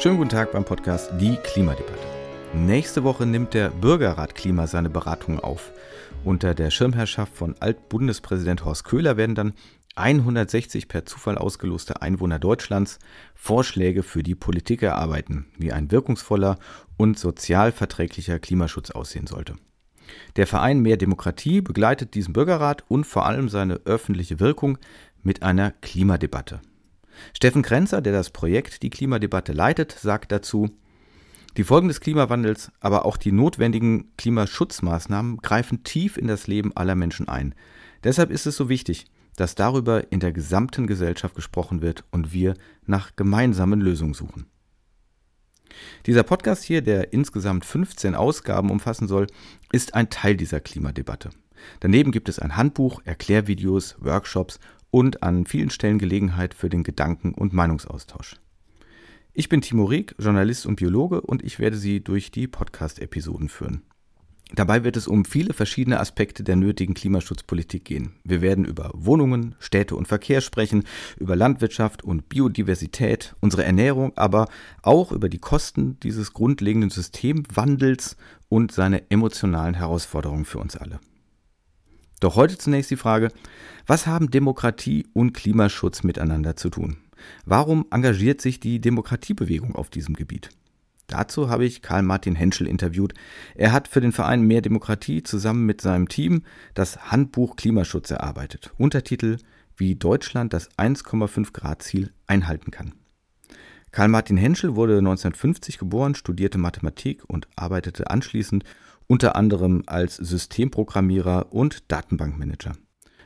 Schönen guten Tag beim Podcast Die Klimadebatte. Nächste Woche nimmt der Bürgerrat Klima seine Beratungen auf. Unter der Schirmherrschaft von Altbundespräsident Horst Köhler werden dann 160 per Zufall ausgeloste Einwohner Deutschlands Vorschläge für die Politik erarbeiten, wie ein wirkungsvoller und sozial verträglicher Klimaschutz aussehen sollte. Der Verein Mehr Demokratie begleitet diesen Bürgerrat und vor allem seine öffentliche Wirkung mit einer Klimadebatte. Steffen Krenzer, der das Projekt Die Klimadebatte leitet, sagt dazu, die Folgen des Klimawandels, aber auch die notwendigen Klimaschutzmaßnahmen greifen tief in das Leben aller Menschen ein. Deshalb ist es so wichtig, dass darüber in der gesamten Gesellschaft gesprochen wird und wir nach gemeinsamen Lösungen suchen. Dieser Podcast hier, der insgesamt 15 Ausgaben umfassen soll, ist ein Teil dieser Klimadebatte. Daneben gibt es ein Handbuch, Erklärvideos, Workshops und an vielen Stellen Gelegenheit für den Gedanken- und Meinungsaustausch. Ich bin Timo Rieck, Journalist und Biologe und ich werde Sie durch die Podcast-Episoden führen. Dabei wird es um viele verschiedene Aspekte der nötigen Klimaschutzpolitik gehen. Wir werden über Wohnungen, Städte und Verkehr sprechen, über Landwirtschaft und Biodiversität, unsere Ernährung, aber auch über die Kosten dieses grundlegenden Systemwandels und seine emotionalen Herausforderungen für uns alle. Doch heute zunächst die Frage, was haben Demokratie und Klimaschutz miteinander zu tun? Warum engagiert sich die Demokratiebewegung auf diesem Gebiet? Dazu habe ich Karl Martin Henschel interviewt. Er hat für den Verein Mehr Demokratie zusammen mit seinem Team das Handbuch Klimaschutz erarbeitet. Untertitel Wie Deutschland das 1,5 Grad Ziel einhalten kann. Karl Martin Henschel wurde 1950 geboren, studierte Mathematik und arbeitete anschließend unter anderem als Systemprogrammierer und Datenbankmanager.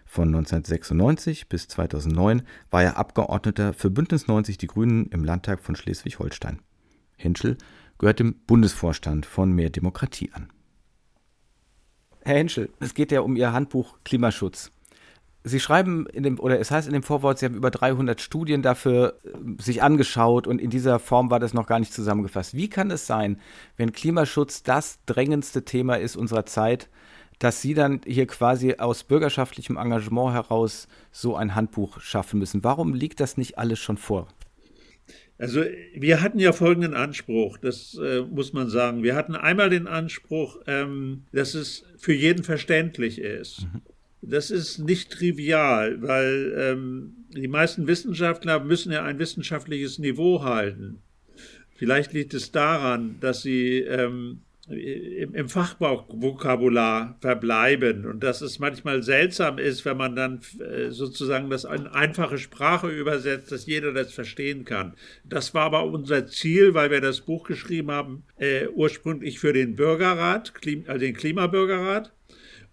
Von 1996 bis 2009 war er Abgeordneter für Bündnis 90 Die Grünen im Landtag von Schleswig-Holstein. Henschel gehört dem Bundesvorstand von Mehr Demokratie an. Herr Henschel, es geht ja um Ihr Handbuch Klimaschutz. Sie schreiben in dem, oder es heißt in dem Vorwort, Sie haben über 300 Studien dafür äh, sich angeschaut und in dieser Form war das noch gar nicht zusammengefasst. Wie kann es sein, wenn Klimaschutz das drängendste Thema ist unserer Zeit, dass Sie dann hier quasi aus bürgerschaftlichem Engagement heraus so ein Handbuch schaffen müssen? Warum liegt das nicht alles schon vor? Also wir hatten ja folgenden Anspruch, das äh, muss man sagen. Wir hatten einmal den Anspruch, ähm, dass es für jeden verständlich ist. Mhm das ist nicht trivial, weil ähm, die meisten Wissenschaftler müssen ja ein wissenschaftliches Niveau halten. Vielleicht liegt es daran, dass sie ähm, im, im Fachvokabular verbleiben und dass es manchmal seltsam ist, wenn man dann äh, sozusagen das in einfache Sprache übersetzt, dass jeder das verstehen kann. Das war aber unser Ziel, weil wir das Buch geschrieben haben, äh, ursprünglich für den Bürgerrat, also den Klimabürgerrat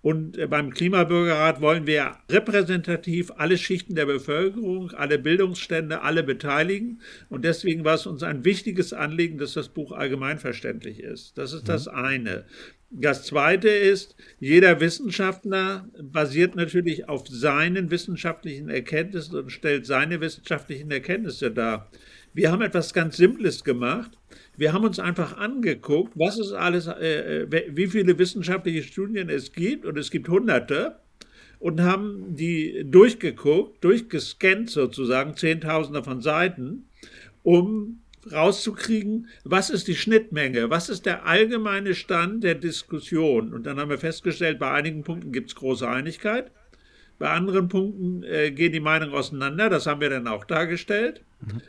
und äh, beim Klimabürgerrat wollen wir repräsentativ alle Schichten der Bevölkerung, alle Bildungsstände, alle beteiligen. Und deswegen war es uns ein wichtiges Anliegen, dass das Buch allgemeinverständlich ist. Das ist das mhm. eine. Das zweite ist, jeder Wissenschaftler basiert natürlich auf seinen wissenschaftlichen Erkenntnissen und stellt seine wissenschaftlichen Erkenntnisse dar. Wir haben etwas ganz Simples gemacht. Wir haben uns einfach angeguckt, was es alles, äh, äh wie viele wissenschaftliche Studien es gibt, und es gibt hunderte, und haben die durchgeguckt, durchgescannt sozusagen, Zehntausende von Seiten, um rauszukriegen, was ist die Schnittmenge, was ist der allgemeine Stand der Diskussion. Und dann haben wir festgestellt, bei einigen Punkten gibt es große Einigkeit, bei anderen Punkten äh, gehen die Meinungen auseinander, das haben wir dann auch dargestellt. Mhm.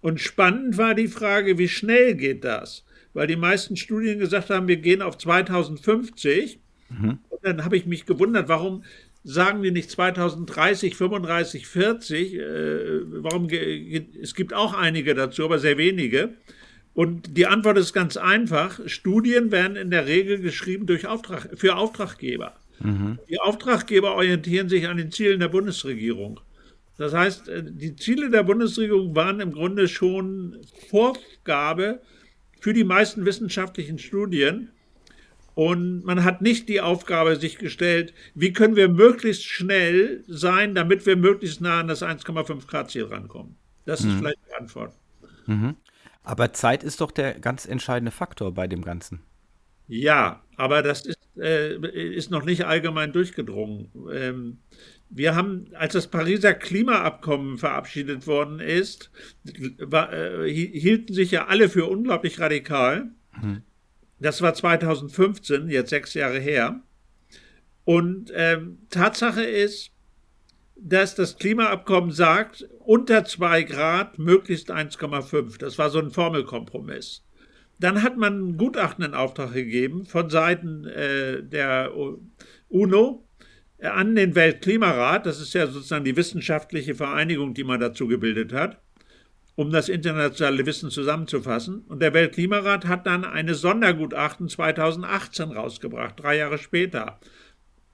Und spannend war die Frage, wie schnell geht das? Weil die meisten Studien gesagt haben, wir gehen auf 2050. Mhm. Und dann habe ich mich gewundert, warum sagen die nicht 2030, 35, 40? Äh, warum es gibt auch einige dazu, aber sehr wenige. Und die Antwort ist ganz einfach. Studien werden in der Regel geschrieben durch Auftrag, für Auftraggeber. Mhm. Die Auftraggeber orientieren sich an den Zielen der Bundesregierung. Das heißt, äh, die Ziele der Bundesregierung waren im Grunde schon Vorgabe für die meisten wissenschaftlichen Studien. Und man hat nicht die Aufgabe sich gestellt, wie können wir möglichst schnell sein, damit wir möglichst nah an das 1,5 Grad Ziel rankommen. Das mhm. ist vielleicht die Antwort. Mhm. Aber Zeit ist doch der ganz entscheidende Faktor bei dem Ganzen. Ja, aber das ist, äh, ist noch nicht allgemein durchgedrungen. Ähm, wir haben, als das Pariser Klimaabkommen verabschiedet worden ist, war, äh, hielten sich ja alle für unglaublich radikal. Mhm. Das war 2015, jetzt sechs Jahre her. Und ähm, Tatsache ist, dass das Klimaabkommen sagt, unter zwei Grad möglichst 1,5. Das war so ein Formelkompromiss. Dann hat man einen Gutachten in Auftrag gegeben von Seiten äh, der UNO an den Weltklimarat. Das ist ja sozusagen die wissenschaftliche Vereinigung, die man dazu gebildet hat, um das internationale Wissen zusammenzufassen. Und der Weltklimarat hat dann eine Sondergutachten 2018 rausgebracht, drei Jahre später.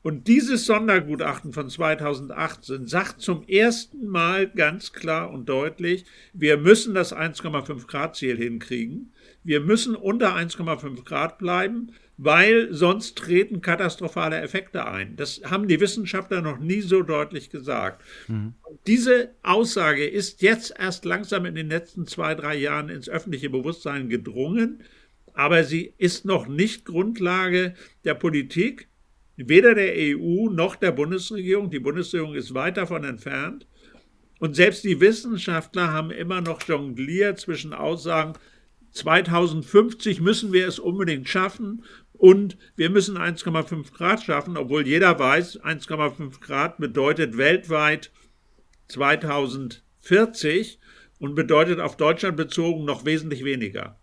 Und dieses Sondergutachten von 2018 sagt zum ersten Mal ganz klar und deutlich, wir müssen das 1,5 Grad Ziel hinkriegen. Wir müssen unter 1,5 Grad bleiben, weil sonst treten katastrophale Effekte ein. Das haben die Wissenschaftler noch nie so deutlich gesagt. Mhm. Diese Aussage ist jetzt erst langsam in den letzten zwei, drei Jahren ins öffentliche Bewusstsein gedrungen, aber sie ist noch nicht Grundlage der Politik weder der EU noch der Bundesregierung. Die Bundesregierung ist weit davon entfernt. Und selbst die Wissenschaftler haben immer noch jongliert zwischen Aussagen, 2050 müssen wir es unbedingt schaffen und wir müssen 1,5 Grad schaffen, obwohl jeder weiß, 1,5 Grad bedeutet weltweit 2040 und bedeutet auf Deutschland bezogen noch wesentlich weniger.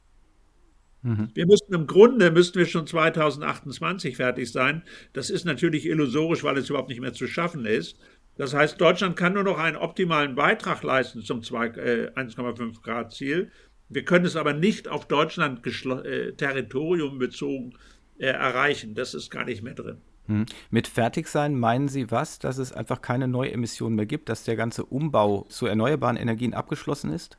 Mhm. Wir müssten im Grunde müssten wir schon 2028 fertig sein. Das ist natürlich illusorisch, weil es überhaupt nicht mehr zu schaffen ist. Das heißt, Deutschland kann nur noch einen optimalen Beitrag leisten zum äh, 1,5 Grad Ziel. Wir können es aber nicht auf Deutschland äh, Territorium bezogen äh, erreichen. Das ist gar nicht mehr drin. Hm. Mit Fertigsein meinen Sie was? Dass es einfach keine Neuemissionen mehr gibt, dass der ganze Umbau zu erneuerbaren Energien abgeschlossen ist?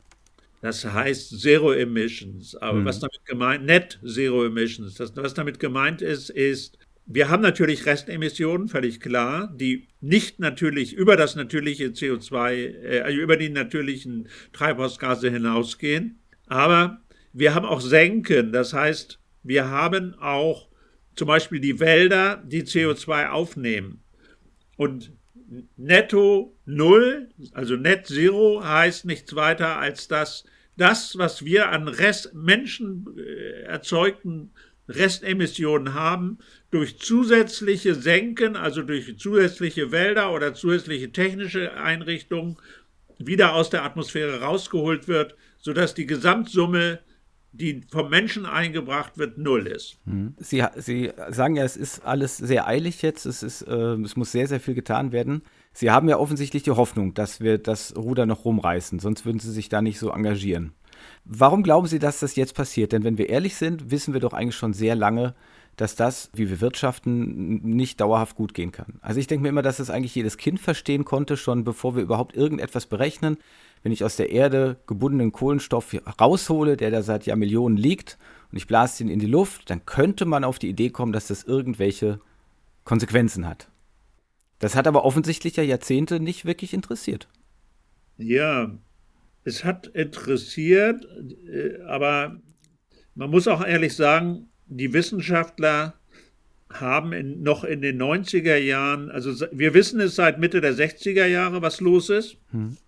Das heißt Zero Emissions. Aber mhm. was damit gemeint, Net Zero Emissions. Das, was damit gemeint ist, ist, wir haben natürlich Restemissionen, völlig klar, die nicht natürlich über das natürliche CO2, äh, also über die natürlichen Treibhausgase hinausgehen. Aber wir haben auch Senken. Das heißt, wir haben auch zum Beispiel die Wälder, die CO2 aufnehmen. Und netto Null, also Net Zero, heißt nichts weiter als dass das, was wir an Rest, Menschen äh, erzeugten Restemissionen haben, durch zusätzliche Senken, also durch zusätzliche Wälder oder zusätzliche technische Einrichtungen, wieder aus der Atmosphäre rausgeholt wird, sodass die Gesamtsumme, die vom Menschen eingebracht wird, null ist. Hm. Sie, Sie sagen ja, es ist alles sehr eilig jetzt, es, ist, äh, es muss sehr, sehr viel getan werden. Sie haben ja offensichtlich die Hoffnung, dass wir das Ruder noch rumreißen, sonst würden Sie sich da nicht so engagieren. Warum glauben Sie, dass das jetzt passiert? Denn wenn wir ehrlich sind, wissen wir doch eigentlich schon sehr lange, dass das, wie wir wirtschaften, nicht dauerhaft gut gehen kann. Also ich denke mir immer, dass das eigentlich jedes Kind verstehen konnte, schon bevor wir überhaupt irgendetwas berechnen. Wenn ich aus der Erde gebundenen Kohlenstoff raushole, der da seit Jahrmillionen liegt, und ich blase ihn in die Luft, dann könnte man auf die Idee kommen, dass das irgendwelche Konsequenzen hat. Das hat aber offensichtlich ja Jahrzehnte nicht wirklich interessiert. Ja, es hat interessiert, äh, aber man muss auch ehrlich sagen, die Wissenschaftler haben in, noch in den 90er Jahren, also wir wissen es seit Mitte der 60er Jahre, was los ist. Hm.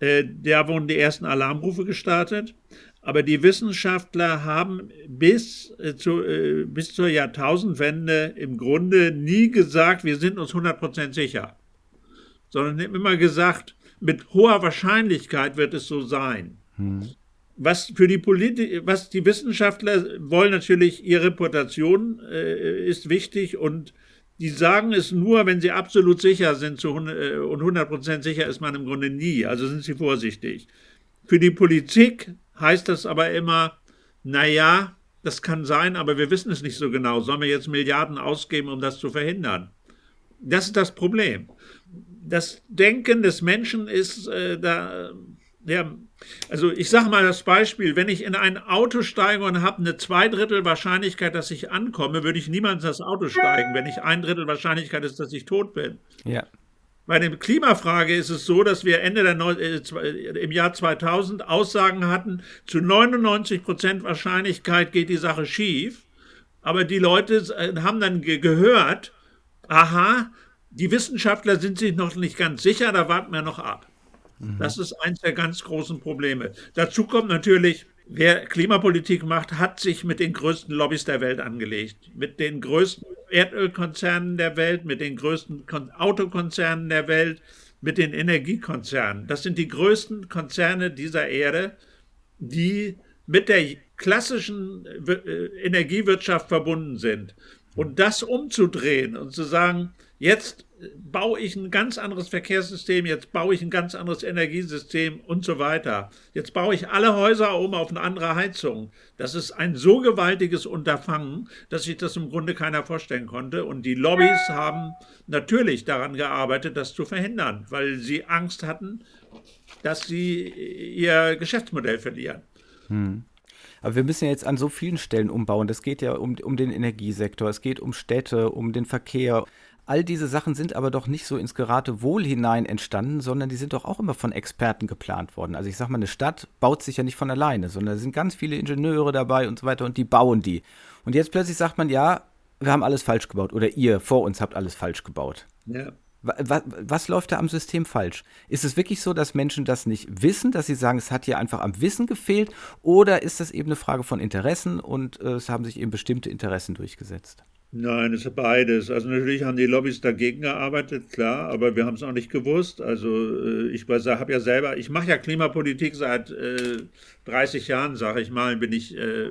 Äh, da wurden die ersten Alarmrufe gestartet. Aber die Wissenschaftler haben bis, äh, zu, äh, bis zur Jahrtausendwende im Grunde nie gesagt, wir sind uns 100% sicher, sondern immer gesagt, mit hoher Wahrscheinlichkeit wird es so sein. Hm. Was für die Politik, was die Wissenschaftler wollen natürlich, ihre Reputation äh, ist wichtig und die sagen es nur, wenn sie absolut sicher sind zu, äh, und 100% sicher ist man im Grunde nie. Also sind sie vorsichtig. Für die Politik heißt das aber immer, naja, das kann sein, aber wir wissen es nicht so genau. Sollen wir jetzt Milliarden ausgeben, um das zu verhindern? Das ist das Problem. Das Denken des Menschen ist äh, da, ja, also ich sage mal das Beispiel, wenn ich in ein Auto steige und habe eine Zweidrittel Wahrscheinlichkeit, dass ich ankomme, würde ich niemals in das Auto steigen, wenn ich ein Drittel Wahrscheinlichkeit ist, dass ich tot bin. Ja. Bei der Klimafrage ist es so, dass wir Ende der Neu äh, im Jahr 2000 Aussagen hatten, zu 99 Prozent Wahrscheinlichkeit geht die Sache schief. aber die Leute äh, haben dann ge gehört, aha, die Wissenschaftler sind sich noch nicht ganz sicher, da warten wir noch ab. Mhm. Das ist eins der ganz großen Probleme. Dazu kommt natürlich, wer Klimapolitik macht, hat sich mit den größten Lobbys der Welt angelegt. Mit den größten Erdölkonzernen der Welt, mit den größten Autokonzernen der Welt, mit den Energiekonzernen. Das sind die größten Konzerne dieser Erde, die mit der klassischen äh, Energiewirtschaft verbunden sind. Und das umzudrehen und zu sagen, jetzt baue ich ein ganz anderes Verkehrssystem, jetzt baue ich ein ganz anderes Energiesystem und so weiter. Jetzt baue ich alle Häuser um auf eine andere Heizung. Das ist ein so gewaltiges Unterfangen, dass sich das im Grunde keiner vorstellen konnte. Und die Lobbys haben natürlich daran gearbeitet, das zu verhindern, weil sie Angst hatten, dass sie ihr Geschäftsmodell verlieren. Hm. Aber wir müssen ja jetzt an so vielen Stellen umbauen. Das geht ja um, um den Energiesektor, es geht um Städte, um den Verkehr. All diese Sachen sind aber doch nicht so ins Geratewohl hinein entstanden, sondern die sind doch auch immer von Experten geplant worden. Also ich sag mal, eine Stadt baut sich ja nicht von alleine, sondern da sind ganz viele Ingenieure dabei und so weiter und die bauen die. Und jetzt plötzlich sagt man, ja, wir haben alles falsch gebaut oder ihr vor uns habt alles falsch gebaut. Ja. Was, was, läuft da am System falsch? Ist es wirklich so, dass Menschen das nicht wissen, dass sie sagen, es hat hier einfach am Wissen gefehlt? Oder ist das eben eine Frage von Interessen und äh, es haben sich eben bestimmte Interessen durchgesetzt? Nein, es ist beides. Also natürlich haben die Lobbys dagegen gearbeitet, klar, aber wir haben es auch nicht gewusst. Also äh, ich habe ja selber, ich mache ja Klimapolitik seit äh, 30 Jahren, sage ich mal, bin ich äh,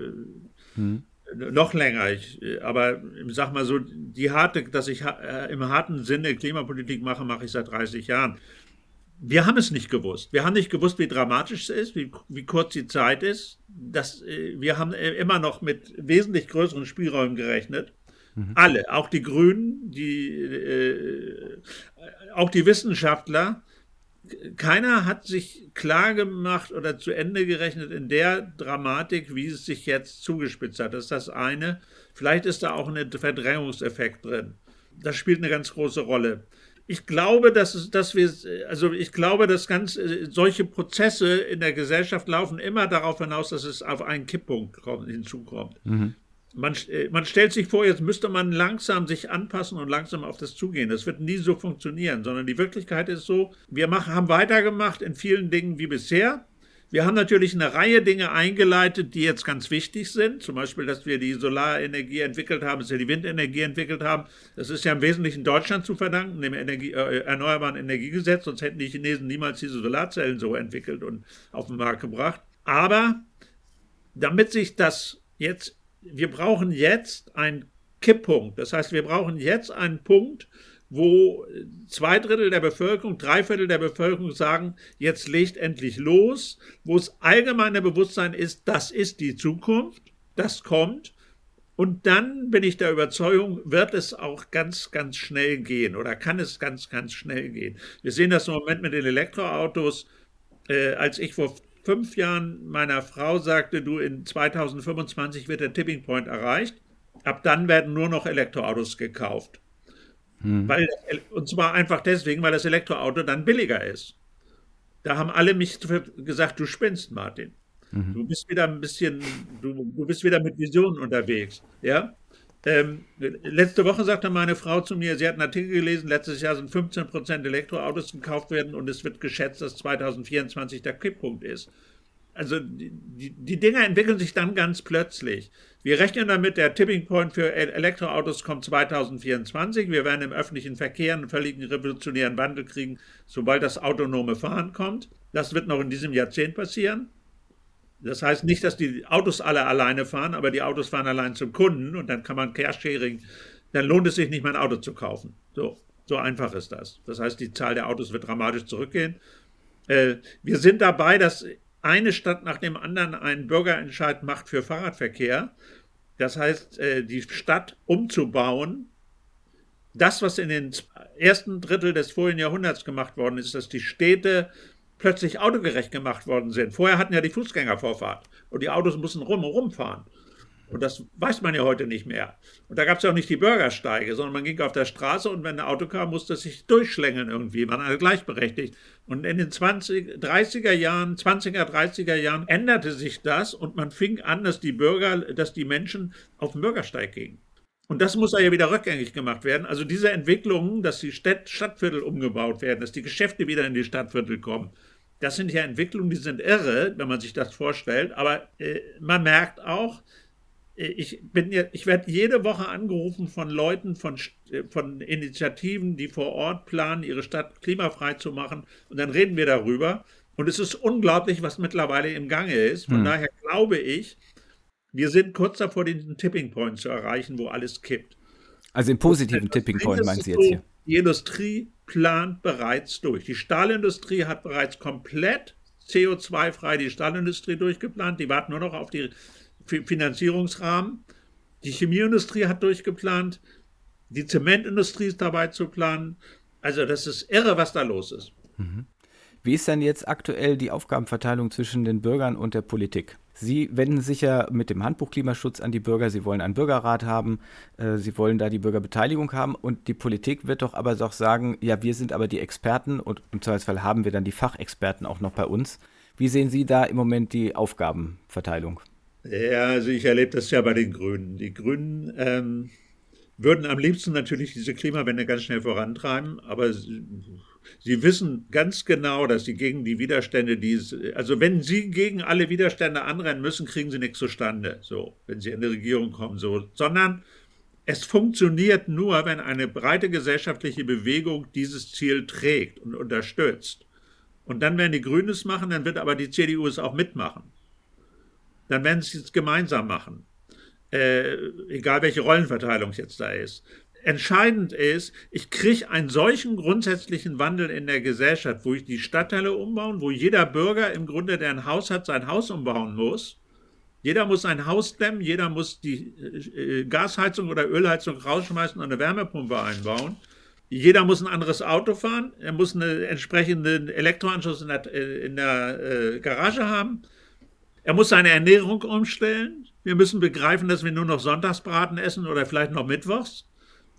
hm noch länger. Ich, aber sag mal so, die harte, dass ich äh, im harten Sinne Klimapolitik mache, mache ich seit 30 Jahren. Wir haben es nicht gewusst. Wir haben nicht gewusst, wie dramatisch es ist, wie, wie kurz die Zeit ist. Das, äh, wir haben äh, immer noch mit wesentlich größeren Spielräumen gerechnet. Mhm. Alle, auch die Grünen, die, äh, auch die Wissenschaftler, keiner hat sich klar gemacht oder zu Ende gerechnet in der Dramatik, wie es sich jetzt zugespitzt hat. Das ist das eine. Vielleicht ist da auch ein Verdrängungseffekt drin. Das spielt eine ganz große Rolle. Ich glaube, dass, es, dass wir, also ich glaube, dass ganz solche Prozesse in der Gesellschaft laufen immer darauf hinaus, dass es auf einen Kipppunkt kommt, hinzukommt. Mhm man, äh, man stellt sich vor, jetzt müsste man langsam sich anpassen und langsam auf das zugehen. Das wird nie so funktionieren, sondern die Wirklichkeit ist so, wir machen, haben weitergemacht in vielen Dingen wie bisher. Wir haben natürlich eine Reihe Dinge eingeleitet, die jetzt ganz wichtig sind. Zum Beispiel, dass wir die Solarenergie entwickelt haben, dass wir die Windenergie entwickelt haben. Das ist ja im Wesentlichen Deutschland zu verdanken, dem Energie, äh, Erneuerbaren Energiegesetz. Sonst hätten die Chinesen niemals diese Solarzellen so entwickelt und auf den Markt gebracht. Aber damit sich das jetzt wir brauchen jetzt einen Kipppunkt. Das heißt, wir brauchen jetzt einen Punkt, wo zwei Drittel der Bevölkerung, drei Viertel der Bevölkerung sagen, jetzt legt endlich los, wo es allgemeine Bewusstsein ist, das ist die Zukunft, das kommt. Und dann bin ich der Überzeugung, wird es auch ganz, ganz schnell gehen oder kann es ganz, ganz schnell gehen. Wir sehen das im Moment mit den Elektroautos. Äh, als ich vor fünf Jahren meiner Frau sagte, du in 2025 wird der Tipping Point erreicht. Ab dann werden nur noch Elektroautos gekauft. Hm. Weil, und zwar einfach deswegen, weil das Elektroauto dann billiger ist. Da haben alle mich gesagt, du spinnst, Martin. Mhm. Du bist wieder ein bisschen, du, du bist wieder mit Visionen unterwegs. Ja? Ähm, letzte Woche sagte meine Frau zu mir, sie hat einen Artikel gelesen, letztes Jahr sind 15 Prozent Elektroautos gekauft werden und es wird geschätzt, dass 2024 der Kipppunkt ist. Also die, die Dinger entwickeln sich dann ganz plötzlich. Wir rechnen damit, der Tipping Point für Elektroautos kommt 2024. Wir werden im öffentlichen Verkehr einen völligen revolutionären Wandel kriegen, sobald das autonome Fahren kommt. Das wird noch in diesem Jahrzehnt passieren. Das heißt nicht, dass die Autos alle alleine fahren, aber die Autos fahren allein zum Kunden und dann kann man Carsharing, dann lohnt es sich nicht, mehr ein Auto zu kaufen. So, so einfach ist das. Das heißt, die Zahl der Autos wird dramatisch zurückgehen. Äh, wir sind dabei, dass eine Stadt nach dem anderen einen Bürgerentscheid macht für Fahrradverkehr. Das heißt, äh, die Stadt umzubauen. Das, was in den ersten Drittel des vorigen Jahrhunderts gemacht worden ist, dass die Städte plötzlich autogerecht gemacht worden sind. Vorher hatten ja die Fußgänger Vorfahrt und die Autos mussten rum und rumfahren. Und das weiß man ja heute nicht mehr. Und da gab es ja auch nicht die Bürgersteige, sondern man ging auf der Straße und wenn ein Auto kam, musste es sich durchschlängeln irgendwie. Man war gleichberechtigt. Und in den 20, 30er Jahren, 20er, 30er Jahren änderte sich das und man fing an, dass die Bürger, dass die Menschen auf den Bürgersteig gingen. Und das muss ja wieder rückgängig gemacht werden. Also diese Entwicklungen, dass die Stadt, Stadtviertel umgebaut werden, dass die Geschäfte wieder in die Stadtviertel kommen, das sind ja Entwicklungen, die sind irre, wenn man sich das vorstellt. Aber äh, man merkt auch, ich bin ja, ich werde jede Woche angerufen von Leuten, von, von Initiativen, die vor Ort planen, ihre Stadt klimafrei zu machen. Und dann reden wir darüber. Und es ist unglaublich, was mittlerweile im Gange ist. Von hm. daher glaube ich, wir sind kurz davor, den Tipping Point zu erreichen, wo alles kippt. Also im positiven Tipping Point meinen Sie jetzt hier? Die Industrie plant bereits durch. Die Stahlindustrie hat bereits komplett CO2-frei die Stahlindustrie durchgeplant. Die warten nur noch auf die Finanzierungsrahmen. Die Chemieindustrie hat durchgeplant, die Zementindustrie ist dabei zu planen. Also das ist irre, was da los ist. Mhm. Wie ist denn jetzt aktuell die Aufgabenverteilung zwischen den Bürgern und der Politik? Sie wenden sich ja mit dem Handbuch Klimaschutz an die Bürger. Sie wollen einen Bürgerrat haben. Äh, Sie wollen da die Bürgerbeteiligung haben. Und die Politik wird doch aber doch sagen, ja, wir sind aber die Experten und im Zweifelsfall haben wir dann die Fachexperten auch noch bei uns. Wie sehen Sie da im Moment die Aufgabenverteilung? Ja, also ich erlebe das ja bei den Grünen. Die Grünen ähm, würden am liebsten natürlich diese Klimawende ganz schnell vorantreiben, aber sie, wissen ganz genau, dass sie gegen die Widerstände, die es, also wenn sie gegen alle Widerstände anrennen müssen, kriegen sie nichts zustande, so, wenn sie in die Regierung kommen, so, sondern es funktioniert nur, wenn eine breite gesellschaftliche Bewegung dieses Ziel trägt und unterstützt. Und dann werden die Grünen es machen, dann wird aber die CDU es auch mitmachen dann werden sie es gemeinsam machen. Äh, egal welche Rollenverteilung jetzt da ist. Entscheidend ist, ich kriege einen solchen grundsätzlichen Wandel in der Gesellschaft, wo ich die Stadtteile umbauen, wo jeder Bürger im Grunde, der ein Haus hat, sein Haus umbauen muss. Jeder muss sein Haus dämmen, jeder muss die äh, Gasheizung oder Ölheizung rausschmeißen und eine Wärmepumpe einbauen. Jeder muss ein anderes Auto fahren, er muss einen entsprechenden Elektroanschluss in der, äh, in der äh, Garage haben. Er muss seine Ernährung umstellen. Wir müssen begreifen, dass wir nur noch Sonntagsbraten essen oder vielleicht noch Mittwochs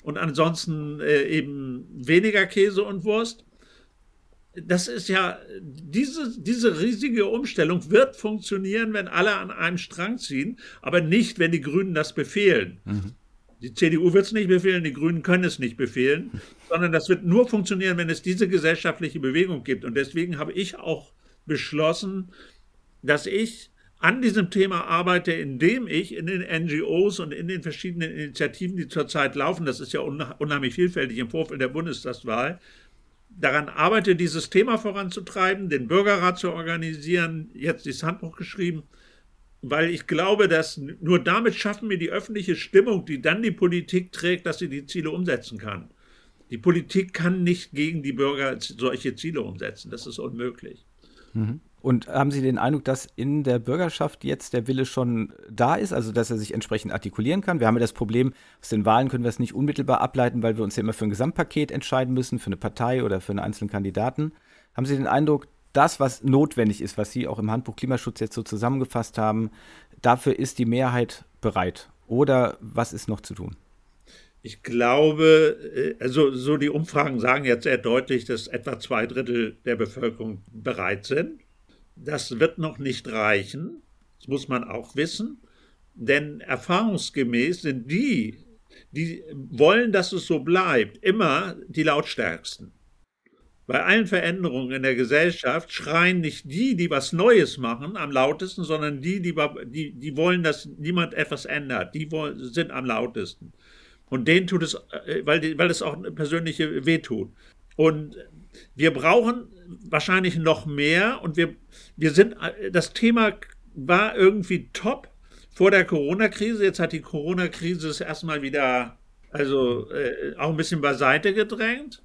und ansonsten äh, eben weniger Käse und Wurst. Das ist ja, diese, diese riesige Umstellung wird funktionieren, wenn alle an einem Strang ziehen, aber nicht, wenn die Grünen das befehlen. Mhm. Die CDU wird es nicht befehlen, die Grünen können es nicht befehlen, sondern das wird nur funktionieren, wenn es diese gesellschaftliche Bewegung gibt. Und deswegen habe ich auch beschlossen, dass ich an diesem Thema arbeite, indem ich in den NGOs und in den verschiedenen Initiativen, die zurzeit laufen, das ist ja unheimlich vielfältig im Vorfeld der Bundestagswahl, daran arbeite, dieses Thema voranzutreiben, den Bürgerrat zu organisieren, jetzt das Handbuch geschrieben, weil ich glaube, dass nur damit schaffen wir die öffentliche Stimmung, die dann die Politik trägt, dass sie die Ziele umsetzen kann. Die Politik kann nicht gegen die Bürger solche Ziele umsetzen. Das ist unmöglich. Mhm. Und haben Sie den Eindruck, dass in der Bürgerschaft jetzt der Wille schon da ist, also dass er sich entsprechend artikulieren kann? Wir haben ja das Problem, aus den Wahlen können wir es nicht unmittelbar ableiten, weil wir uns ja immer für ein Gesamtpaket entscheiden müssen, für eine Partei oder für einen einzelnen Kandidaten. Haben Sie den Eindruck, das, was notwendig ist, was Sie auch im Handbuch Klimaschutz jetzt so zusammengefasst haben, dafür ist die Mehrheit bereit? Oder was ist noch zu tun? Ich glaube, äh, also so die Umfragen sagen jetzt sehr deutlich, dass etwa zwei Drittel der Bevölkerung bereit sind. Das wird noch nicht reichen, das muss man auch wissen, denn erfahrungsgemäß sind die, die wollen, dass es so bleibt, immer die lautstärksten. Bei allen Veränderungen in der Gesellschaft schreien nicht die, die was Neues machen, am lautesten, sondern die, die, die, die wollen, dass niemand etwas ändert. Die wollen, sind am lautesten. Und denen tut es, äh, weil, weil es auch persönliche wehtut. Und wir brauchen wahrscheinlich noch mehr und wir, wir sind, das Thema war irgendwie top vor der Corona-Krise. Jetzt hat die Corona-Krise es erstmal wieder, also äh, auch ein bisschen beiseite gedrängt.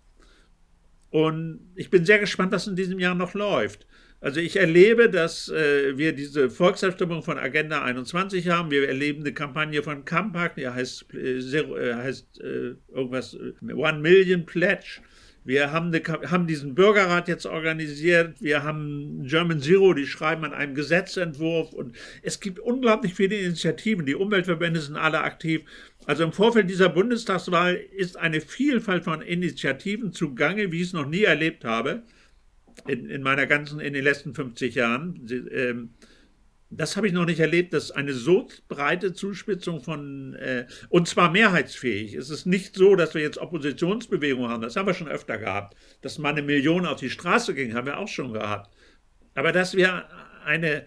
Und ich bin sehr gespannt, was in diesem Jahr noch läuft. Also ich erlebe, dass äh, wir diese Volksabstimmung von Agenda 21 haben. Wir erleben eine Kampagne von Campact, die heißt, äh, heißt äh, irgendwas äh, One Million Pledge Wir haben, eine, haben, diesen Bürgerrat jetzt organisiert. Wir haben German Zero, die schreiben an einem Gesetzentwurf. Und es gibt unglaublich viele Initiativen. Die Umweltverbände sind alle aktiv. Also im Vorfeld dieser Bundestagswahl ist eine Vielfalt von Initiativen zugange, wie ich es noch nie erlebt habe. In, in meiner ganzen, in den letzten 50 Jahren. Das habe ich noch nicht erlebt, dass eine so breite Zuspitzung von, äh, und zwar mehrheitsfähig. Es ist nicht so, dass wir jetzt Oppositionsbewegungen haben, das haben wir schon öfter gehabt. Dass mal eine Million auf die Straße ging, haben wir auch schon gehabt. Aber dass wir eine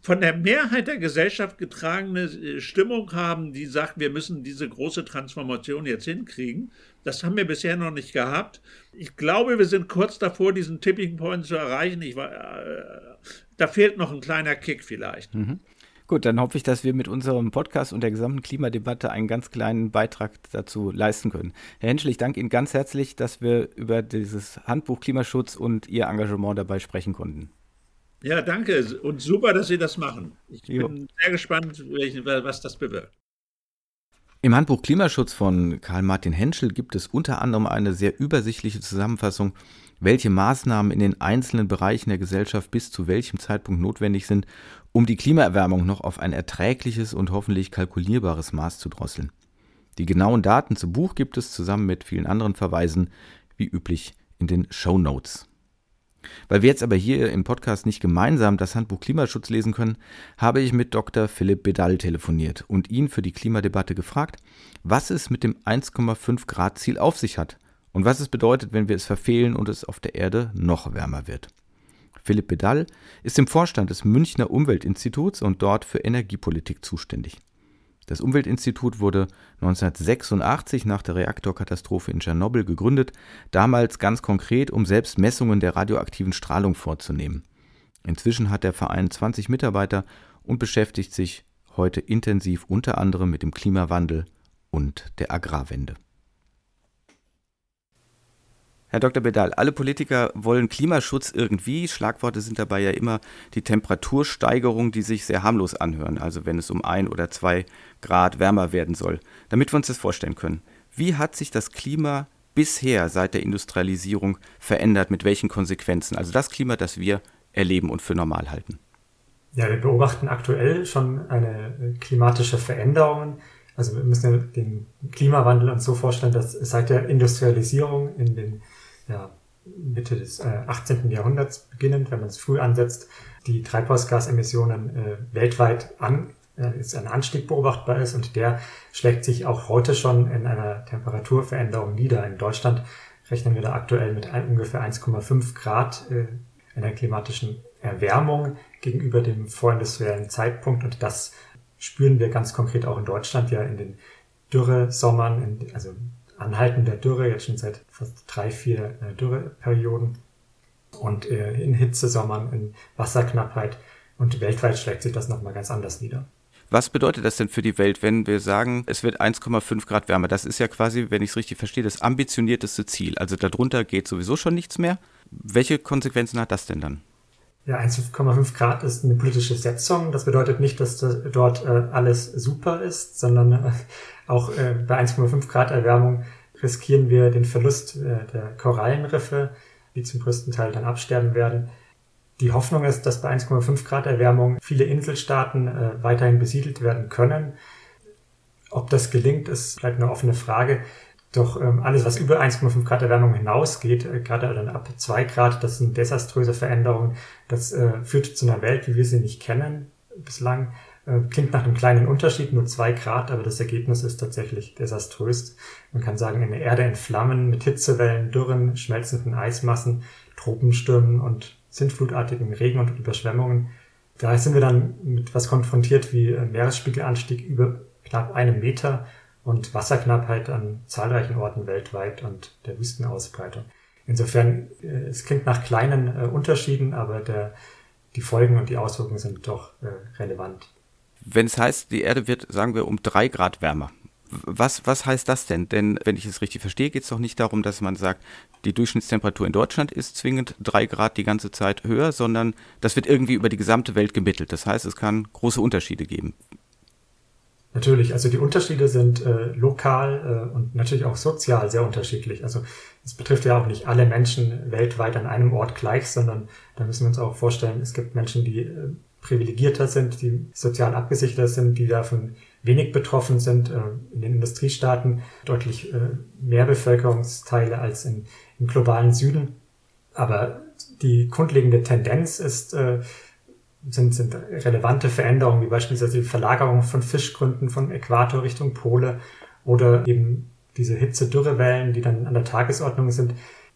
von der Mehrheit der Gesellschaft getragene äh, Stimmung haben, die sagt, wir müssen diese große Transformation jetzt hinkriegen, das haben wir bisher noch nicht gehabt. Ich glaube, wir sind kurz davor, diesen Tipping Point zu erreichen. Ich war, äh, da fehlt noch ein kleiner Kick vielleicht. Mhm. Gut, dann hoffe ich, dass wir mit unserem Podcast und der gesamten Klimadebatte einen ganz kleinen Beitrag dazu leisten können. Herr Henschel, ich danke Ihnen ganz herzlich, dass wir über dieses Handbuch Klimaschutz und Ihr Engagement dabei sprechen konnten. Ja, danke und super, dass Sie das machen. Ich jo. bin sehr gespannt, was das bewirkt. Im Handbuch Klimaschutz von Karl Martin Henschel gibt es unter anderem eine sehr übersichtliche Zusammenfassung, welche Maßnahmen in den einzelnen Bereichen der Gesellschaft bis zu welchem Zeitpunkt notwendig sind, um die Klimaerwärmung noch auf ein erträgliches und hoffentlich kalkulierbares Maß zu drosseln. Die genauen Daten zum Buch gibt es zusammen mit vielen anderen Verweisen, wie üblich, in den Show Notes. Weil wir jetzt aber hier im Podcast nicht gemeinsam das Handbuch Klimaschutz lesen können, habe ich mit Dr. Philipp Bedall telefoniert und ihn für die Klimadebatte gefragt, was es mit dem 1,5 Grad Ziel auf sich hat und was es bedeutet, wenn wir es verfehlen und es auf der Erde noch wärmer wird. Philipp Bedall ist im Vorstand des Münchner Umweltinstituts und dort für Energiepolitik zuständig. Das Umweltinstitut wurde 1986 nach der Reaktorkatastrophe in Tschernobyl gegründet, damals ganz konkret, um selbst Messungen der radioaktiven Strahlung vorzunehmen. Inzwischen hat der Verein 20 Mitarbeiter und beschäftigt sich heute intensiv unter anderem mit dem Klimawandel und der Agrarwende. Herr Dr. Bedal, alle Politiker wollen Klimaschutz irgendwie. Schlagworte sind dabei ja immer die Temperatursteigerung, die sich sehr harmlos anhören, also wenn es um ein oder zwei Grad wärmer werden soll. Damit wir uns das vorstellen können. Wie hat sich das Klima bisher seit der Industrialisierung verändert? Mit welchen Konsequenzen? Also das Klima, das wir erleben und für normal halten. Ja, wir beobachten aktuell schon eine klimatische Veränderung. Also wir müssen den Klimawandel uns so vorstellen, dass seit der Industrialisierung in den ja, Mitte des äh, 18. Jahrhunderts beginnend, wenn man es früh ansetzt, die Treibhausgasemissionen äh, weltweit an, äh, ist ein Anstieg beobachtbar ist und der schlägt sich auch heute schon in einer Temperaturveränderung nieder. In Deutschland rechnen wir da aktuell mit ein, ungefähr 1,5 Grad äh, einer klimatischen Erwärmung gegenüber dem vorindustriellen Zeitpunkt und das spüren wir ganz konkret auch in Deutschland ja in den Dürresommern, in, also anhaltender Dürre, jetzt schon seit fast drei, vier äh, Dürreperioden und äh, in Hitzesommern, in Wasserknappheit und weltweit schlägt sich das nochmal ganz anders nieder. Was bedeutet das denn für die Welt, wenn wir sagen, es wird 1,5 Grad wärmer? Das ist ja quasi, wenn ich es richtig verstehe, das ambitionierteste Ziel. Also darunter geht sowieso schon nichts mehr. Welche Konsequenzen hat das denn dann? Ja, 1,5 Grad ist eine politische Setzung. Das bedeutet nicht, dass dort äh, alles super ist, sondern auch äh, bei 1,5 Grad Erwärmung riskieren wir den Verlust äh, der Korallenriffe, die zum größten Teil dann absterben werden. Die Hoffnung ist, dass bei 1,5 Grad Erwärmung viele Inselstaaten äh, weiterhin besiedelt werden können. Ob das gelingt, ist vielleicht eine offene Frage. Doch ähm, alles, was über 1,5 Grad Erwärmung hinausgeht, äh, gerade dann ab 2 Grad, das sind desaströse Veränderungen. Das äh, führt zu einer Welt, wie wir sie nicht kennen bislang. Äh, klingt nach einem kleinen Unterschied, nur zwei Grad, aber das Ergebnis ist tatsächlich desaströs. Man kann sagen, eine Erde in Flammen mit Hitzewellen, Dürren, schmelzenden Eismassen, Tropenstürmen und sintflutartigen Regen und Überschwemmungen. Da sind wir dann mit was konfrontiert wie Meeresspiegelanstieg über knapp einem Meter und Wasserknappheit an zahlreichen Orten weltweit und der Wüstenausbreitung. Insofern, äh, es klingt nach kleinen äh, Unterschieden, aber der, die Folgen und die Auswirkungen sind doch äh, relevant. Wenn es heißt, die Erde wird, sagen wir, um drei Grad wärmer, was, was heißt das denn? Denn wenn ich es richtig verstehe, geht es doch nicht darum, dass man sagt, die Durchschnittstemperatur in Deutschland ist zwingend drei Grad die ganze Zeit höher, sondern das wird irgendwie über die gesamte Welt gemittelt. Das heißt, es kann große Unterschiede geben. Natürlich, also die Unterschiede sind äh, lokal äh, und natürlich auch sozial sehr unterschiedlich. Also es betrifft ja auch nicht alle Menschen weltweit an einem Ort gleich, sondern da müssen wir uns auch vorstellen, es gibt Menschen, die äh, privilegierter sind, die sozial abgesicherter sind, die davon wenig betroffen sind. Äh, in den Industriestaaten deutlich äh, mehr Bevölkerungsteile als in, im globalen Süden. Aber die grundlegende Tendenz ist, äh, sind, sind relevante Veränderungen, wie beispielsweise die Verlagerung von Fischgründen vom Äquator Richtung Pole oder eben diese Hitze-Dürrewellen, die dann an der Tagesordnung sind,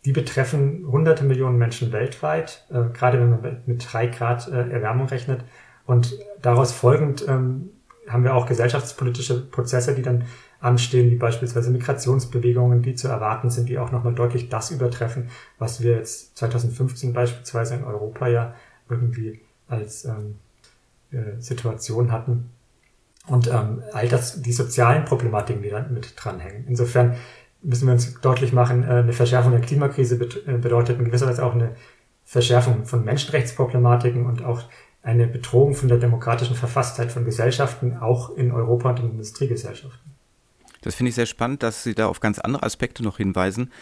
die betreffen hunderte Millionen Menschen weltweit, äh, gerade wenn man mit drei Grad äh, Erwärmung rechnet. Und daraus folgend ähm, haben wir auch gesellschaftspolitische Prozesse, die dann anstehen, wie beispielsweise Migrationsbewegungen, die zu erwarten sind, die auch nochmal deutlich das übertreffen, was wir jetzt 2015 beispielsweise in Europa ja irgendwie als ähm, äh, Situation hatten. Und ähm, all das, die sozialen Problematiken, die dann mit dranhängen. Insofern müssen wir uns deutlich machen, äh, eine Verschärfung der Klimakrise äh, bedeutet in gewisser Weise auch eine Verschärfung von Menschenrechtsproblematiken und auch eine Bedrohung von der demokratischen Verfasstheit von Gesellschaften, auch in Europa und in Industriegesellschaften. Das finde ich sehr spannend, dass Sie da auf ganz andere Aspekte noch hinweisen.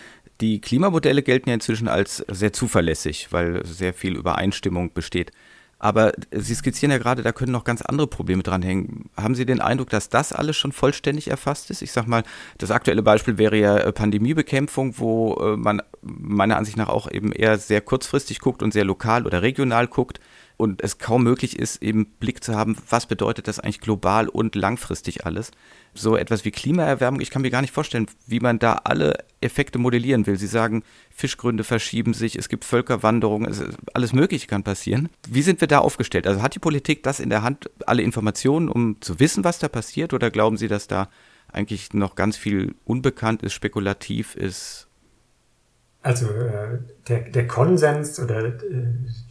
Die Klimamodelle gelten ja inzwischen als sehr zuverlässig, weil sehr viel Übereinstimmung besteht. Aber Sie skizzieren ja gerade, da können noch ganz andere Probleme dranhängen. Haben Sie den Eindruck, dass das alles schon vollständig erfasst ist? Ich sage mal, das aktuelle Beispiel wäre ja äh, Pandemiebekämpfung, wo äh, man meiner Ansicht nach auch eben eher sehr kurzfristig guckt und sehr lokal oder regional guckt und es kaum möglich ist, eben Blick zu haben, was bedeutet das eigentlich global und langfristig alles. So etwas wie Klimaerwärmung, ich kann mir gar nicht vorstellen, wie man da alle Effekte modellieren will. Sie sagen, Fischgründe verschieben sich, es gibt Völkerwanderungen, alles Mögliche kann passieren. Wie sind wir da aufgestellt? Also hat die Politik das in der Hand, alle Informationen, um zu wissen, was da passiert, oder glauben Sie, dass da eigentlich noch ganz viel unbekannt ist, spekulativ ist also äh, der, der Konsens oder äh,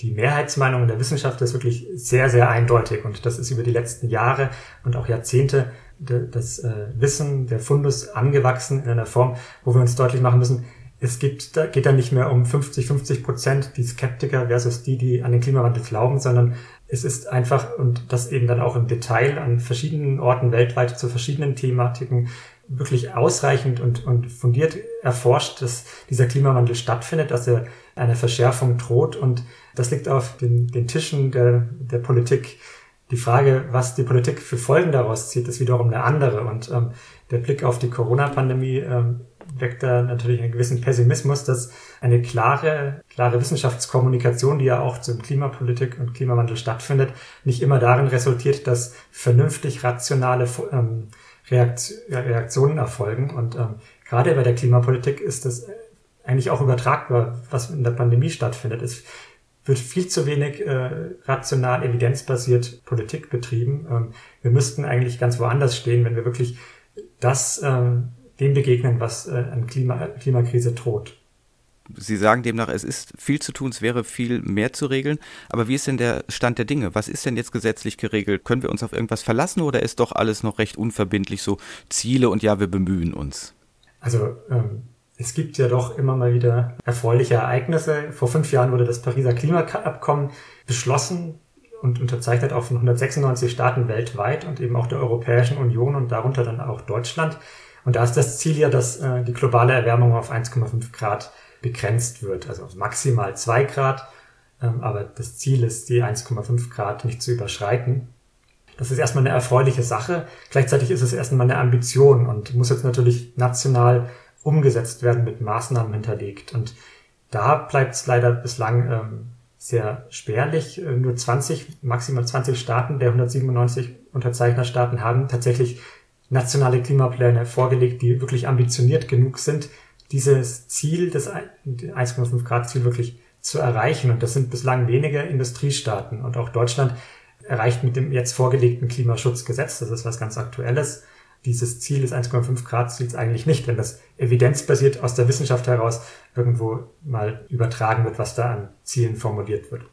die Mehrheitsmeinung der Wissenschaft ist wirklich sehr, sehr eindeutig. Und das ist über die letzten Jahre und auch Jahrzehnte das äh, Wissen, der Fundus angewachsen in einer Form, wo wir uns deutlich machen müssen, es gibt, da geht da nicht mehr um 50, 50 Prozent die Skeptiker versus die, die an den Klimawandel glauben, sondern es ist einfach, und das eben dann auch im Detail an verschiedenen Orten weltweit zu verschiedenen Thematiken, wirklich ausreichend und, und fundiert erforscht, dass dieser Klimawandel stattfindet, dass er eine Verschärfung droht. Und das liegt auf den, den Tischen der, der Politik. Die Frage, was die Politik für Folgen daraus zieht, ist wiederum eine andere. Und ähm, der Blick auf die Corona-Pandemie ähm, weckt da natürlich einen gewissen Pessimismus, dass eine klare, klare Wissenschaftskommunikation, die ja auch zum Klimapolitik und Klimawandel stattfindet, nicht immer darin resultiert, dass vernünftig rationale ähm, Reaktionen erfolgen. Und ähm, gerade bei der Klimapolitik ist das eigentlich auch übertragbar, was in der Pandemie stattfindet. Es wird viel zu wenig äh, rational, evidenzbasiert Politik betrieben. Ähm, wir müssten eigentlich ganz woanders stehen, wenn wir wirklich das ähm, dem begegnen, was äh, an Klima, Klimakrise droht. Sie sagen demnach, es ist viel zu tun, es wäre viel mehr zu regeln. Aber wie ist denn der Stand der Dinge? Was ist denn jetzt gesetzlich geregelt? Können wir uns auf irgendwas verlassen oder ist doch alles noch recht unverbindlich, so Ziele und ja, wir bemühen uns? Also ähm, es gibt ja doch immer mal wieder erfreuliche Ereignisse. Vor fünf Jahren wurde das Pariser Klimaabkommen beschlossen und unterzeichnet auch von 196 Staaten weltweit und eben auch der Europäischen Union und darunter dann auch Deutschland. Und da ist das Ziel ja, dass äh, die globale Erwärmung auf 1,5 Grad begrenzt wird, also maximal zwei Grad, ähm, aber das Ziel ist, die 1,5 Grad nicht zu überschreiten. Das ist erstmal eine erfreuliche Sache. Gleichzeitig ist es erstmal eine Ambition und muss jetzt natürlich national umgesetzt werden, mit Maßnahmen hinterlegt. Und da bleibt es leider bislang ähm, sehr spärlich. Äh, nur 20, maximal 20 Staaten der 197 Unterzeichnerstaaten haben tatsächlich nationale Klimapläne vorgelegt, die wirklich ambitioniert genug sind, dieses Ziel, das 1,5 Grad Ziel wirklich zu erreichen. Und das sind bislang wenige Industriestaaten. Und auch Deutschland erreicht mit dem jetzt vorgelegten Klimaschutzgesetz, das ist was ganz Aktuelles, dieses Ziel des 1,5 Grad Ziels eigentlich nicht, wenn das evidenzbasiert aus der Wissenschaft heraus irgendwo mal übertragen wird, was da an Zielen formuliert wird.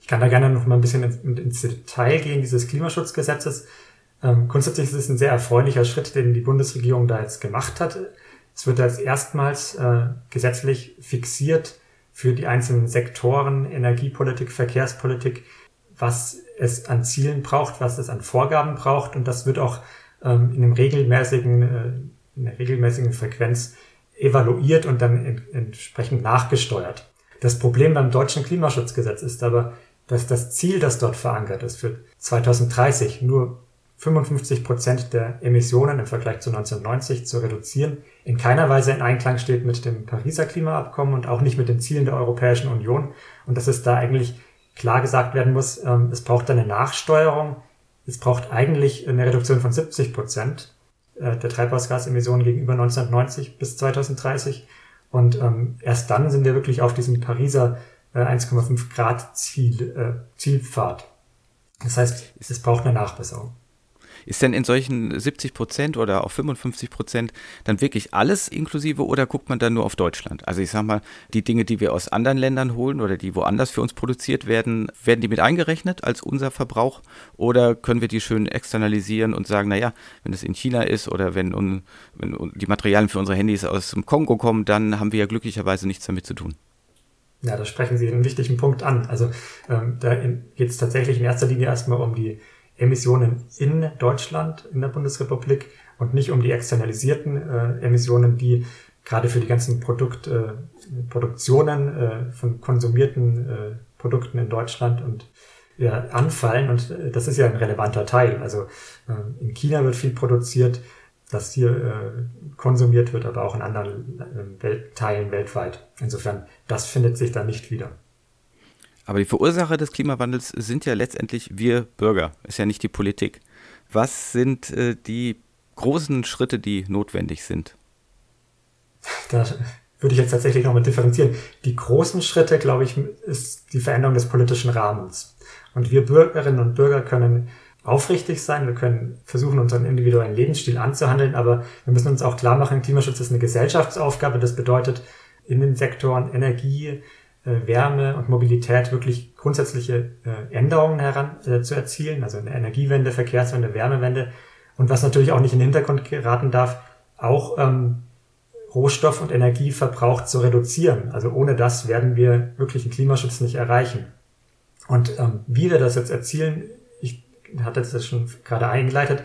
Ich kann da gerne noch mal ein bisschen ins, Detail gehen dieses Klimaschutzgesetzes. Ähm, grundsätzlich ist es ein sehr erfreulicher Schritt, den die Bundesregierung da jetzt gemacht hat. Es wird als erstmals äh, gesetzlich fixiert für die einzelnen Sektoren Energiepolitik, Verkehrspolitik, was es an Zielen braucht, was es an Vorgaben braucht. Und das wird auch ähm, in einem regelmäßigen, äh, in einer regelmäßigen Frequenz evaluiert und dann in, entsprechend nachgesteuert. Das Problem beim deutschen Klimaschutzgesetz ist aber, dass das Ziel, das dort verankert ist, für 2030 nur 55 Prozent der Emissionen im Vergleich zu 1990 zu reduzieren, in keiner Weise in Einklang steht mit dem Pariser Klimaabkommen und auch nicht mit den Zielen der Europäischen Union. Und dass es da eigentlich klar gesagt werden muss, ähm, es braucht eine Nachsteuerung. Es braucht eigentlich eine Reduktion von 70 Prozent äh, der Treibhausgasemissionen gegenüber 1990 bis 2030. Und ähm, erst dann sind wir wirklich auf diesem Pariser äh, 1,5 Grad Ziel, äh, Zielpfad. Das heißt, es braucht eine Nachbesserung. Ist denn in solchen 70 Prozent oder auch 55 Prozent dann wirklich alles inklusive oder guckt man dann nur auf Deutschland? Also ich sag mal, die Dinge, die wir aus anderen Ländern holen oder die woanders für uns produziert werden, werden die mit eingerechnet als unser Verbrauch oder können wir die schön externalisieren und sagen, naja, wenn es in China ist oder wenn, un, wenn die Materialien für unsere Handys aus dem Kongo kommen, dann haben wir ja glücklicherweise nichts damit zu tun. Ja, da sprechen Sie einen wichtigen Punkt an. Also ähm, da geht es tatsächlich in erster Linie erstmal um die Emissionen in Deutschland, in der Bundesrepublik und nicht um die externalisierten äh, Emissionen, die gerade für die ganzen Produkt, äh, Produktionen äh, von konsumierten äh, Produkten in Deutschland und ja, anfallen. Und äh, das ist ja ein relevanter Teil. Also äh, in China wird viel produziert, das hier konsumiert wird, aber auch in anderen Welt Teilen weltweit. Insofern, das findet sich da nicht wieder. Aber die Verursacher des Klimawandels sind ja letztendlich wir Bürger, ist ja nicht die Politik. Was sind äh, die großen Schritte, die notwendig sind? Da würde ich jetzt tatsächlich nochmal differenzieren. Die großen Schritte, glaube ich, ist die Veränderung des politischen Rahmens. Und wir Bürgerinnen und Bürger können aufrichtig sein, wir können versuchen, unseren individuellen Lebensstil anzuhandeln, aber wir müssen uns auch klar machen, Klimaschutz ist eine Gesellschaftsaufgabe. Das bedeutet, in den Sektoren Energie, Wärme und Mobilität wirklich grundsätzliche äh, Änderungen heran äh, zu erzielen, also eine Energiewende, Verkehrswende, Wärmewende und was natürlich auch nicht in den Hintergrund geraten darf, auch ähm, Rohstoff- und Energieverbrauch zu reduzieren. Also ohne das werden wir wirklich den Klimaschutz nicht erreichen. Und ähm, wie wir das jetzt erzielen, ich hatte das schon gerade eingeleitet,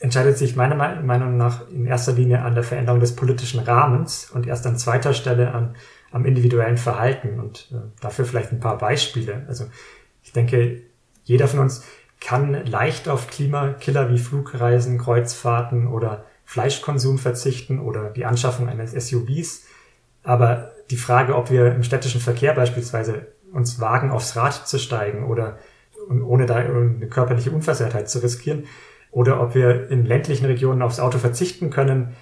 entscheidet sich meiner Meinung nach in erster Linie an der Veränderung des politischen Rahmens und erst an zweiter Stelle an am individuellen Verhalten und äh, dafür vielleicht ein paar Beispiele. Also ich denke, jeder von uns kann leicht auf Klimakiller wie Flugreisen, Kreuzfahrten oder Fleischkonsum verzichten oder die Anschaffung eines SUVs. Aber die Frage, ob wir im städtischen Verkehr beispielsweise uns wagen, aufs Rad zu steigen oder ohne da eine körperliche Unversehrtheit zu riskieren, oder ob wir in ländlichen Regionen aufs Auto verzichten können,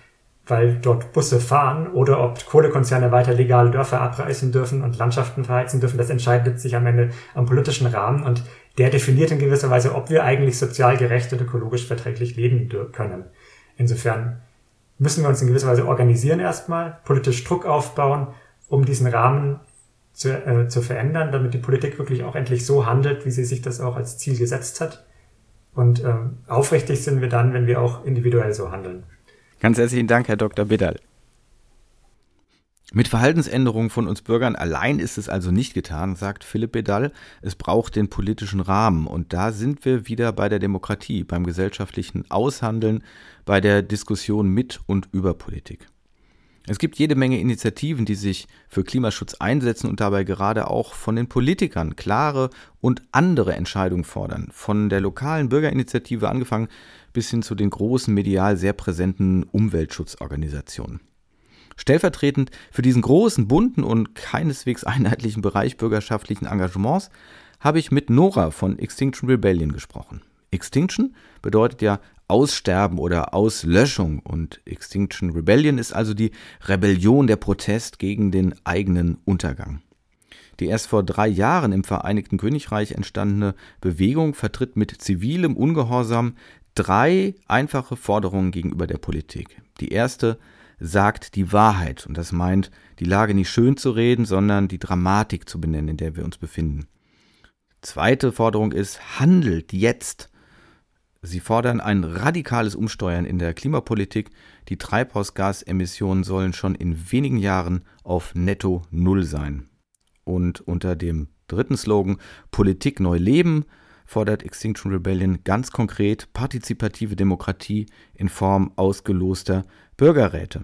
weil dort Busse fahren oder ob Kohlekonzerne weiter legale Dörfer abreißen dürfen und Landschaften verheizen dürfen, das entscheidet sich am Ende am politischen Rahmen und der definiert in gewisser Weise, ob wir eigentlich sozial gerecht und ökologisch verträglich leben können. Insofern müssen wir uns in gewisser Weise organisieren erstmal, politisch Druck aufbauen, um diesen Rahmen zu, äh, zu verändern, damit die Politik wirklich auch endlich so handelt, wie sie sich das auch als Ziel gesetzt hat. Und ähm, aufrichtig sind wir dann, wenn wir auch individuell so handeln. Ganz herzlichen Dank, Herr Dr. Biddal. Mit Verhaltensänderungen von uns Bürgern allein ist es also nicht getan, sagt Philipp Bedall. Es braucht den politischen Rahmen. Und da sind wir wieder bei der Demokratie, beim gesellschaftlichen Aushandeln, bei der Diskussion mit und über Politik. Es gibt jede Menge Initiativen, die sich für Klimaschutz einsetzen und dabei gerade auch von den Politikern klare und andere Entscheidungen fordern. Von der lokalen Bürgerinitiative angefangen bis hin zu den großen medial sehr präsenten Umweltschutzorganisationen. Stellvertretend für diesen großen, bunten und keineswegs einheitlichen Bereich bürgerschaftlichen Engagements habe ich mit Nora von Extinction Rebellion gesprochen. Extinction bedeutet ja Aussterben oder Auslöschung und Extinction Rebellion ist also die Rebellion, der Protest gegen den eigenen Untergang. Die erst vor drei Jahren im Vereinigten Königreich entstandene Bewegung vertritt mit zivilem Ungehorsam drei einfache Forderungen gegenüber der Politik. Die erste sagt die Wahrheit und das meint, die Lage nicht schön zu reden, sondern die Dramatik zu benennen, in der wir uns befinden. Zweite Forderung ist, handelt jetzt. Sie fordern ein radikales Umsteuern in der Klimapolitik. Die Treibhausgasemissionen sollen schon in wenigen Jahren auf netto Null sein. Und unter dem dritten Slogan Politik neu leben fordert Extinction Rebellion ganz konkret partizipative Demokratie in Form ausgeloster Bürgerräte.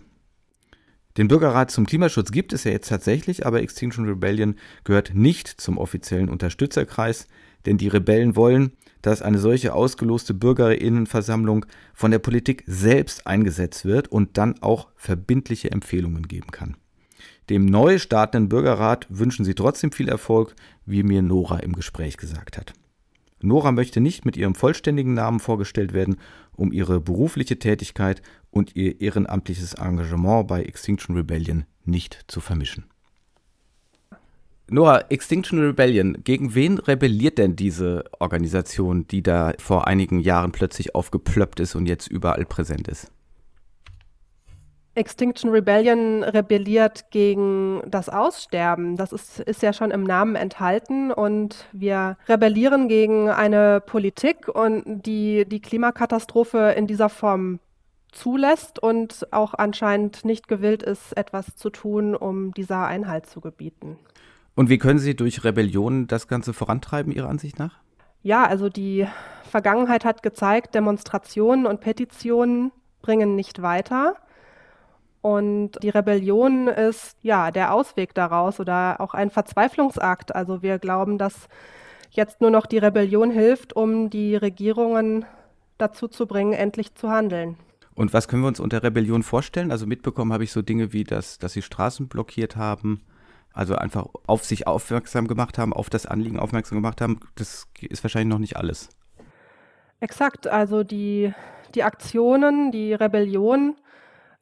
Den Bürgerrat zum Klimaschutz gibt es ja jetzt tatsächlich, aber Extinction Rebellion gehört nicht zum offiziellen Unterstützerkreis, denn die Rebellen wollen, dass eine solche ausgeloste Bürgerinnenversammlung von der Politik selbst eingesetzt wird und dann auch verbindliche Empfehlungen geben kann. Dem neu startenden Bürgerrat wünschen sie trotzdem viel Erfolg, wie mir Nora im Gespräch gesagt hat. Nora möchte nicht mit ihrem vollständigen Namen vorgestellt werden, um ihre berufliche Tätigkeit und ihr ehrenamtliches Engagement bei Extinction Rebellion nicht zu vermischen. Noah, Extinction Rebellion, gegen wen rebelliert denn diese Organisation, die da vor einigen Jahren plötzlich aufgeplöppt ist und jetzt überall präsent ist? Extinction Rebellion rebelliert gegen das Aussterben. Das ist, ist ja schon im Namen enthalten und wir rebellieren gegen eine Politik und die die Klimakatastrophe in dieser Form zulässt und auch anscheinend nicht gewillt ist, etwas zu tun, um dieser Einhalt zu gebieten. Und wie können Sie durch Rebellion das Ganze vorantreiben, Ihrer Ansicht nach? Ja, also die Vergangenheit hat gezeigt, Demonstrationen und Petitionen bringen nicht weiter. Und die Rebellion ist ja der Ausweg daraus oder auch ein Verzweiflungsakt. Also wir glauben, dass jetzt nur noch die Rebellion hilft, um die Regierungen dazu zu bringen, endlich zu handeln. Und was können wir uns unter Rebellion vorstellen? Also mitbekommen habe ich so Dinge wie, dass, dass sie Straßen blockiert haben, also einfach auf sich aufmerksam gemacht haben, auf das Anliegen aufmerksam gemacht haben, das ist wahrscheinlich noch nicht alles. Exakt, also die, die Aktionen, die Rebellion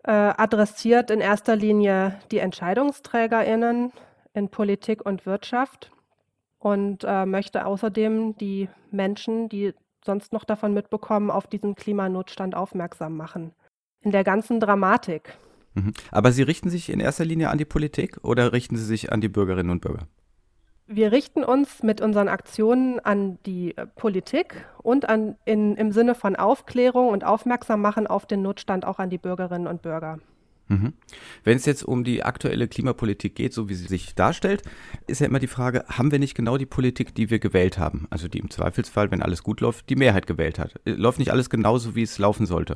äh, adressiert in erster Linie die EntscheidungsträgerInnen in Politik und Wirtschaft und äh, möchte außerdem die Menschen, die sonst noch davon mitbekommen, auf diesen Klimanotstand aufmerksam machen. In der ganzen Dramatik. Mhm. Aber Sie richten sich in erster Linie an die Politik oder richten Sie sich an die Bürgerinnen und Bürger? Wir richten uns mit unseren Aktionen an die äh, Politik und an, in, im Sinne von Aufklärung und Aufmerksam machen auf den Notstand auch an die Bürgerinnen und Bürger. Mhm. Wenn es jetzt um die aktuelle Klimapolitik geht, so wie sie sich darstellt, ist ja immer die Frage, haben wir nicht genau die Politik, die wir gewählt haben? Also die im Zweifelsfall, wenn alles gut läuft, die Mehrheit gewählt hat. Äh, läuft nicht alles genauso, wie es laufen sollte?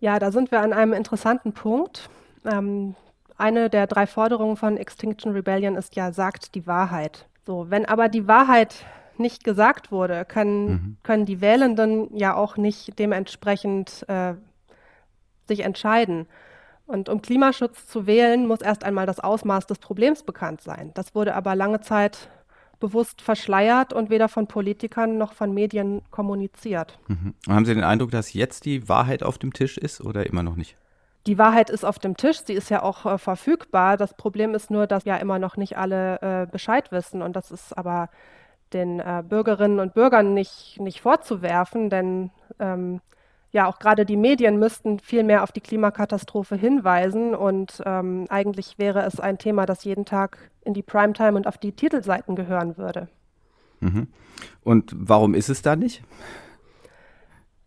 Ja, da sind wir an einem interessanten Punkt. Ähm, eine der drei Forderungen von Extinction Rebellion ist ja, sagt die Wahrheit. So, wenn aber die Wahrheit nicht gesagt wurde, können, mhm. können die Wählenden ja auch nicht dementsprechend äh, sich entscheiden. Und um Klimaschutz zu wählen, muss erst einmal das Ausmaß des Problems bekannt sein. Das wurde aber lange Zeit bewusst verschleiert und weder von Politikern noch von Medien kommuniziert. Mhm. Haben Sie den Eindruck, dass jetzt die Wahrheit auf dem Tisch ist oder immer noch nicht? Die Wahrheit ist auf dem Tisch, sie ist ja auch äh, verfügbar. Das Problem ist nur, dass ja immer noch nicht alle äh, Bescheid wissen. Und das ist aber den äh, Bürgerinnen und Bürgern nicht, nicht vorzuwerfen, denn ähm, ja, auch gerade die Medien müssten viel mehr auf die Klimakatastrophe hinweisen. Und ähm, eigentlich wäre es ein Thema, das jeden Tag in die Primetime und auf die Titelseiten gehören würde. Mhm. Und warum ist es da nicht?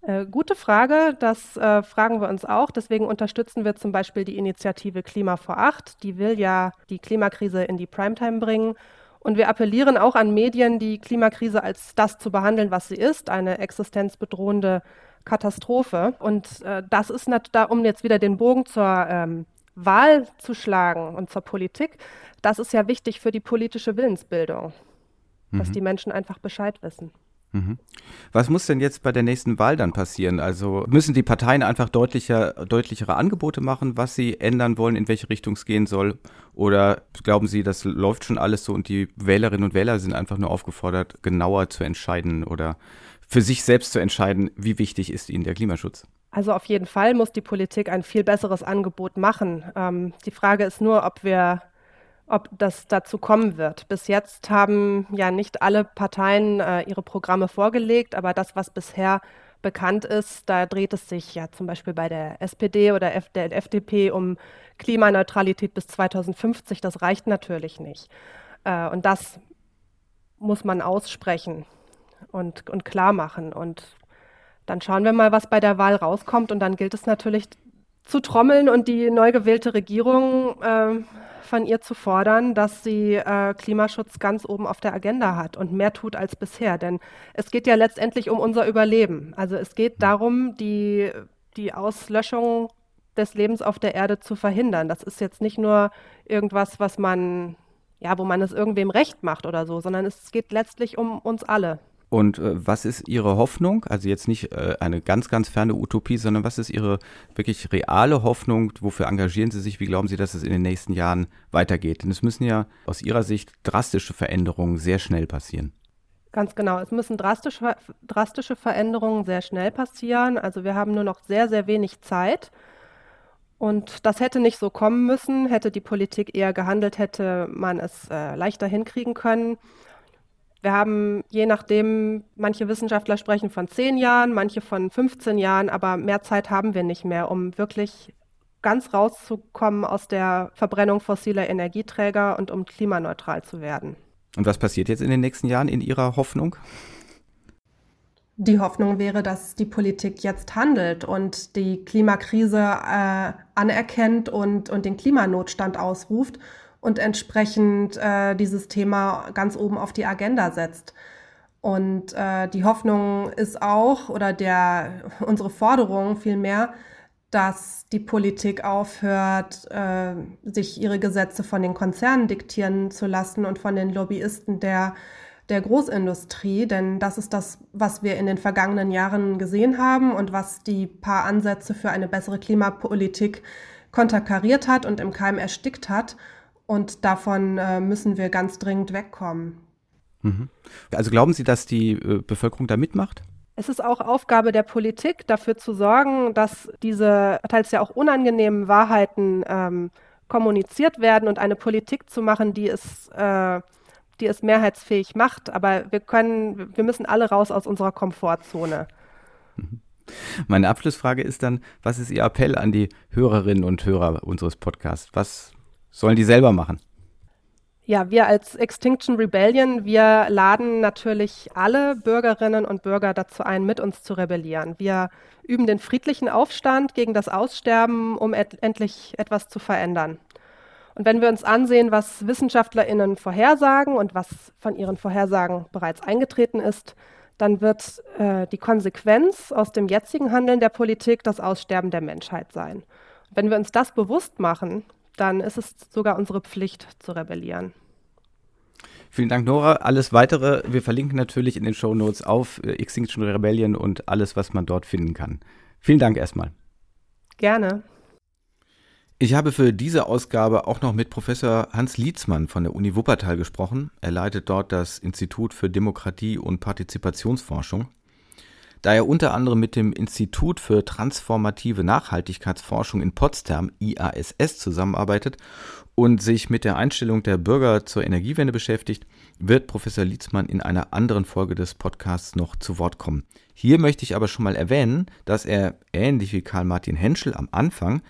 Äh, gute Frage, das äh, fragen wir uns auch. Deswegen unterstützen wir zum Beispiel die Initiative Klima vor Acht. Die will ja die Klimakrise in die Primetime bringen. Und wir appellieren auch an Medien, die Klimakrise als das zu behandeln, was sie ist, eine existenzbedrohende Katastrophe. Und äh, das ist da, um jetzt wieder den Bogen zur ähm, Wahl zu schlagen und zur Politik, das ist ja wichtig für die politische Willensbildung, mhm. dass die Menschen einfach Bescheid wissen. Mhm. Was muss denn jetzt bei der nächsten Wahl dann passieren? Also müssen die Parteien einfach deutlicher, deutlichere Angebote machen, was sie ändern wollen, in welche Richtung es gehen soll? Oder glauben Sie, das läuft schon alles so und die Wählerinnen und Wähler sind einfach nur aufgefordert, genauer zu entscheiden oder für sich selbst zu entscheiden, wie wichtig ist ihnen der Klimaschutz? Also auf jeden Fall muss die Politik ein viel besseres Angebot machen. Ähm, die Frage ist nur, ob wir ob das dazu kommen wird. Bis jetzt haben ja nicht alle Parteien äh, ihre Programme vorgelegt, aber das, was bisher bekannt ist, da dreht es sich ja zum Beispiel bei der SPD oder F der FDP um Klimaneutralität bis 2050. Das reicht natürlich nicht. Äh, und das muss man aussprechen und, und klar machen. Und dann schauen wir mal, was bei der Wahl rauskommt. Und dann gilt es natürlich zu trommeln und die neu gewählte Regierung äh, von ihr zu fordern, dass sie äh, Klimaschutz ganz oben auf der Agenda hat und mehr tut als bisher. Denn es geht ja letztendlich um unser Überleben. Also es geht darum, die, die Auslöschung des Lebens auf der Erde zu verhindern. Das ist jetzt nicht nur irgendwas, was man, ja, wo man es irgendwem recht macht oder so, sondern es geht letztlich um uns alle. Und äh, was ist Ihre Hoffnung? Also jetzt nicht äh, eine ganz, ganz ferne Utopie, sondern was ist Ihre wirklich reale Hoffnung? Wofür engagieren Sie sich? Wie glauben Sie, dass es in den nächsten Jahren weitergeht? Denn es müssen ja aus Ihrer Sicht drastische Veränderungen sehr schnell passieren. Ganz genau. Es müssen drastische, drastische Veränderungen sehr schnell passieren. Also wir haben nur noch sehr, sehr wenig Zeit. Und das hätte nicht so kommen müssen. Hätte die Politik eher gehandelt, hätte man es äh, leichter hinkriegen können. Wir haben je nachdem, manche Wissenschaftler sprechen von zehn Jahren, manche von 15 Jahren, aber mehr Zeit haben wir nicht mehr, um wirklich ganz rauszukommen aus der Verbrennung fossiler Energieträger und um klimaneutral zu werden. Und was passiert jetzt in den nächsten Jahren in Ihrer Hoffnung? Die Hoffnung wäre, dass die Politik jetzt handelt und die Klimakrise äh, anerkennt und, und den Klimanotstand ausruft und entsprechend äh, dieses Thema ganz oben auf die Agenda setzt. Und äh, die Hoffnung ist auch, oder der, unsere Forderung vielmehr, dass die Politik aufhört, äh, sich ihre Gesetze von den Konzernen diktieren zu lassen und von den Lobbyisten der, der Großindustrie. Denn das ist das, was wir in den vergangenen Jahren gesehen haben und was die paar Ansätze für eine bessere Klimapolitik konterkariert hat und im Keim erstickt hat. Und davon äh, müssen wir ganz dringend wegkommen. Mhm. Also glauben Sie, dass die äh, Bevölkerung da mitmacht? Es ist auch Aufgabe der Politik, dafür zu sorgen, dass diese teils ja auch unangenehmen Wahrheiten ähm, kommuniziert werden und eine Politik zu machen, die es, äh, die es mehrheitsfähig macht. Aber wir können, wir müssen alle raus aus unserer Komfortzone. Mhm. Meine Abschlussfrage ist dann, was ist Ihr Appell an die Hörerinnen und Hörer unseres Podcasts? Was Sollen die selber machen? Ja, wir als Extinction Rebellion, wir laden natürlich alle Bürgerinnen und Bürger dazu ein, mit uns zu rebellieren. Wir üben den friedlichen Aufstand gegen das Aussterben, um et endlich etwas zu verändern. Und wenn wir uns ansehen, was WissenschaftlerInnen vorhersagen und was von ihren Vorhersagen bereits eingetreten ist, dann wird äh, die Konsequenz aus dem jetzigen Handeln der Politik das Aussterben der Menschheit sein. wenn wir uns das bewusst machen, dann ist es sogar unsere Pflicht zu rebellieren. Vielen Dank, Nora. Alles weitere, wir verlinken natürlich in den Show Notes auf äh, Extinction Rebellion und alles, was man dort finden kann. Vielen Dank erstmal. Gerne. Ich habe für diese Ausgabe auch noch mit Professor Hans Lietzmann von der Uni Wuppertal gesprochen. Er leitet dort das Institut für Demokratie und Partizipationsforschung da er unter anderem mit dem Institut für transformative Nachhaltigkeitsforschung in Potsdam IASS zusammenarbeitet und sich mit der Einstellung der Bürger zur Energiewende beschäftigt, wird Professor Lietzmann in einer anderen Folge des Podcasts noch zu Wort kommen. Hier möchte ich aber schon mal erwähnen, dass er, ähnlich wie Karl Martin Henschel am Anfang,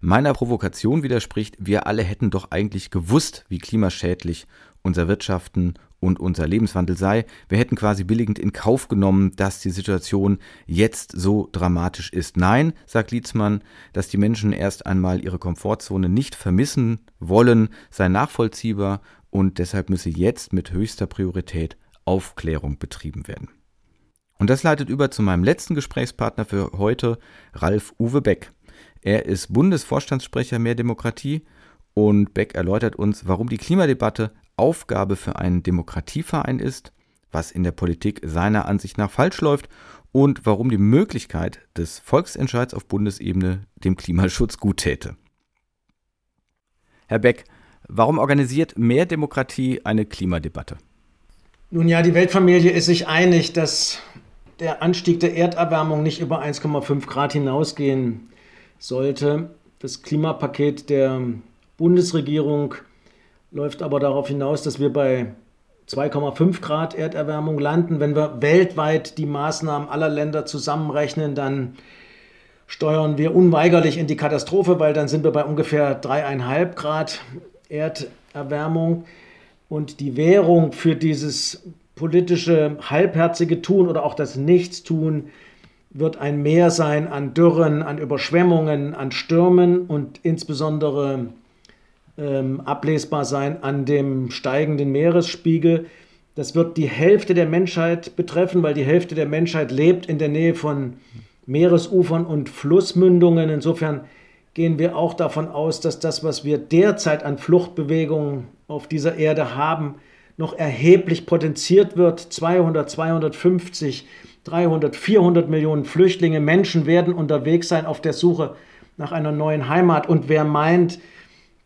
meiner Provokation widerspricht, wir alle hätten doch eigentlich gewusst, wie klimaschädlich unser Wirtschaften und unser Lebenswandel sei. Wir hätten quasi billigend in Kauf genommen, dass die Situation jetzt so dramatisch ist. Nein, sagt Lietzmann, dass die Menschen erst einmal ihre Komfortzone nicht vermissen wollen, sei nachvollziehbar und deshalb müsse jetzt mit höchster Priorität Aufklärung betrieben werden. Und das leitet über zu meinem letzten Gesprächspartner für heute, Ralf Uwe Beck. Er ist Bundesvorstandssprecher Mehr Demokratie und Beck erläutert uns, warum die Klimadebatte Aufgabe für einen Demokratieverein ist, was in der Politik seiner Ansicht nach falsch läuft und warum die Möglichkeit des Volksentscheids auf Bundesebene dem Klimaschutz gut täte. Herr Beck, warum organisiert mehr Demokratie eine Klimadebatte? Nun ja, die Weltfamilie ist sich einig, dass der Anstieg der Erderwärmung nicht über 1,5 Grad hinausgehen sollte. Das Klimapaket der Bundesregierung läuft aber darauf hinaus, dass wir bei 2,5 Grad Erderwärmung landen. Wenn wir weltweit die Maßnahmen aller Länder zusammenrechnen, dann steuern wir unweigerlich in die Katastrophe, weil dann sind wir bei ungefähr 3,5 Grad Erderwärmung. Und die Währung für dieses politische halbherzige Tun oder auch das Nichtstun wird ein Mehr sein an Dürren, an Überschwemmungen, an Stürmen und insbesondere ähm, ablesbar sein an dem steigenden Meeresspiegel. Das wird die Hälfte der Menschheit betreffen, weil die Hälfte der Menschheit lebt in der Nähe von Meeresufern und Flussmündungen. Insofern gehen wir auch davon aus, dass das, was wir derzeit an Fluchtbewegungen auf dieser Erde haben, noch erheblich potenziert wird. 200, 250, 300, 400 Millionen Flüchtlinge, Menschen werden unterwegs sein auf der Suche nach einer neuen Heimat. Und wer meint,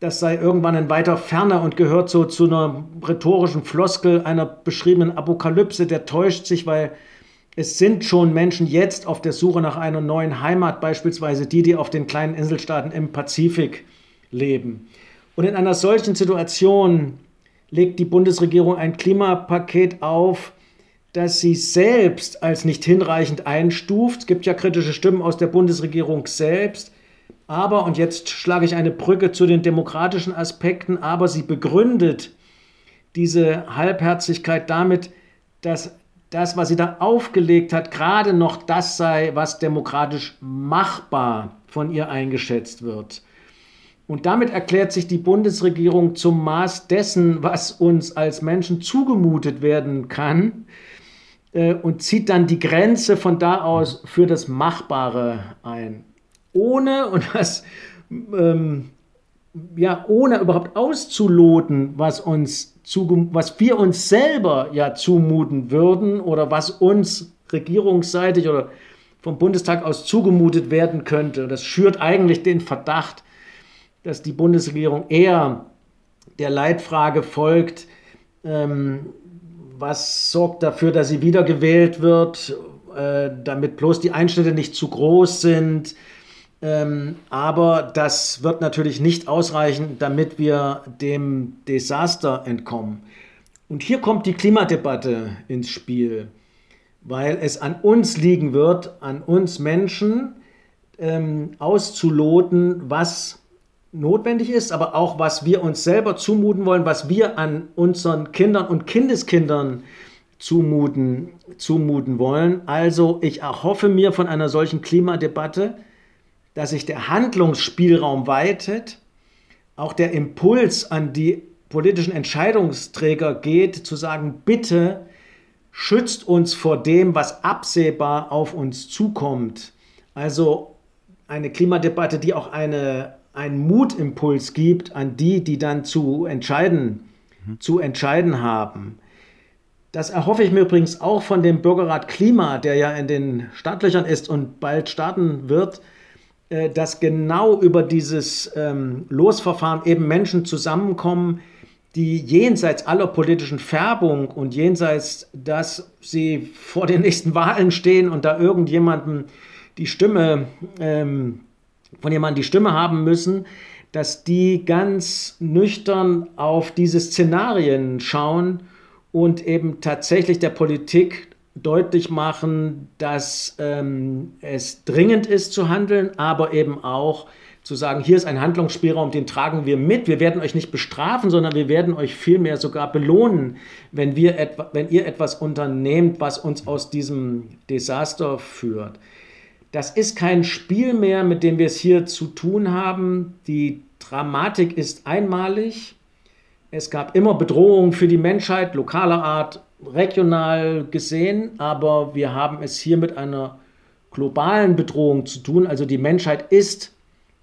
das sei irgendwann in weiter Ferne und gehört so zu einer rhetorischen Floskel einer beschriebenen Apokalypse, der täuscht sich, weil es sind schon Menschen jetzt auf der Suche nach einer neuen Heimat, beispielsweise die, die auf den kleinen Inselstaaten im Pazifik leben. Und in einer solchen Situation legt die Bundesregierung ein Klimapaket auf, das sie selbst als nicht hinreichend einstuft. Es gibt ja kritische Stimmen aus der Bundesregierung selbst. Aber, und jetzt schlage ich eine Brücke zu den demokratischen Aspekten, aber sie begründet diese Halbherzigkeit damit, dass das, was sie da aufgelegt hat, gerade noch das sei, was demokratisch machbar von ihr eingeschätzt wird. Und damit erklärt sich die Bundesregierung zum Maß dessen, was uns als Menschen zugemutet werden kann äh, und zieht dann die Grenze von da aus für das Machbare ein ohne, und das, ähm, ja, ohne überhaupt auszuloten, was uns was wir uns selber ja zumuten würden oder was uns regierungsseitig oder vom Bundestag aus zugemutet werden könnte. Das schürt eigentlich den Verdacht, dass die Bundesregierung eher der Leitfrage folgt, ähm, was sorgt dafür, dass sie wiedergewählt wird, äh, damit bloß die Einschnitte nicht zu groß sind, ähm, aber das wird natürlich nicht ausreichen, damit wir dem Desaster entkommen. Und hier kommt die Klimadebatte ins Spiel, weil es an uns liegen wird, an uns Menschen ähm, auszuloten, was notwendig ist, aber auch was wir uns selber zumuten wollen, was wir an unseren Kindern und Kindeskindern zumuten, zumuten wollen. Also ich erhoffe mir von einer solchen Klimadebatte, dass sich der Handlungsspielraum weitet, auch der Impuls an die politischen Entscheidungsträger geht, zu sagen, bitte schützt uns vor dem, was absehbar auf uns zukommt. Also eine Klimadebatte, die auch eine, einen Mutimpuls gibt an die, die dann zu entscheiden, mhm. zu entscheiden haben. Das erhoffe ich mir übrigens auch von dem Bürgerrat Klima, der ja in den Startlöchern ist und bald starten wird, äh, dass genau über dieses ähm, Losverfahren eben Menschen zusammenkommen, die jenseits aller politischen Färbung und jenseits, dass sie vor den nächsten Wahlen stehen und da irgendjemandem die Stimme, ähm, von jemandem die Stimme haben müssen, dass die ganz nüchtern auf diese Szenarien schauen und eben tatsächlich der Politik deutlich machen, dass ähm, es dringend ist zu handeln, aber eben auch zu sagen, hier ist ein Handlungsspielraum, den tragen wir mit. Wir werden euch nicht bestrafen, sondern wir werden euch vielmehr sogar belohnen, wenn, wir etwa, wenn ihr etwas unternehmt, was uns aus diesem Desaster führt. Das ist kein Spiel mehr, mit dem wir es hier zu tun haben. Die Dramatik ist einmalig. Es gab immer Bedrohungen für die Menschheit, lokaler Art, regional gesehen, aber wir haben es hier mit einer globalen Bedrohung zu tun. Also die Menschheit ist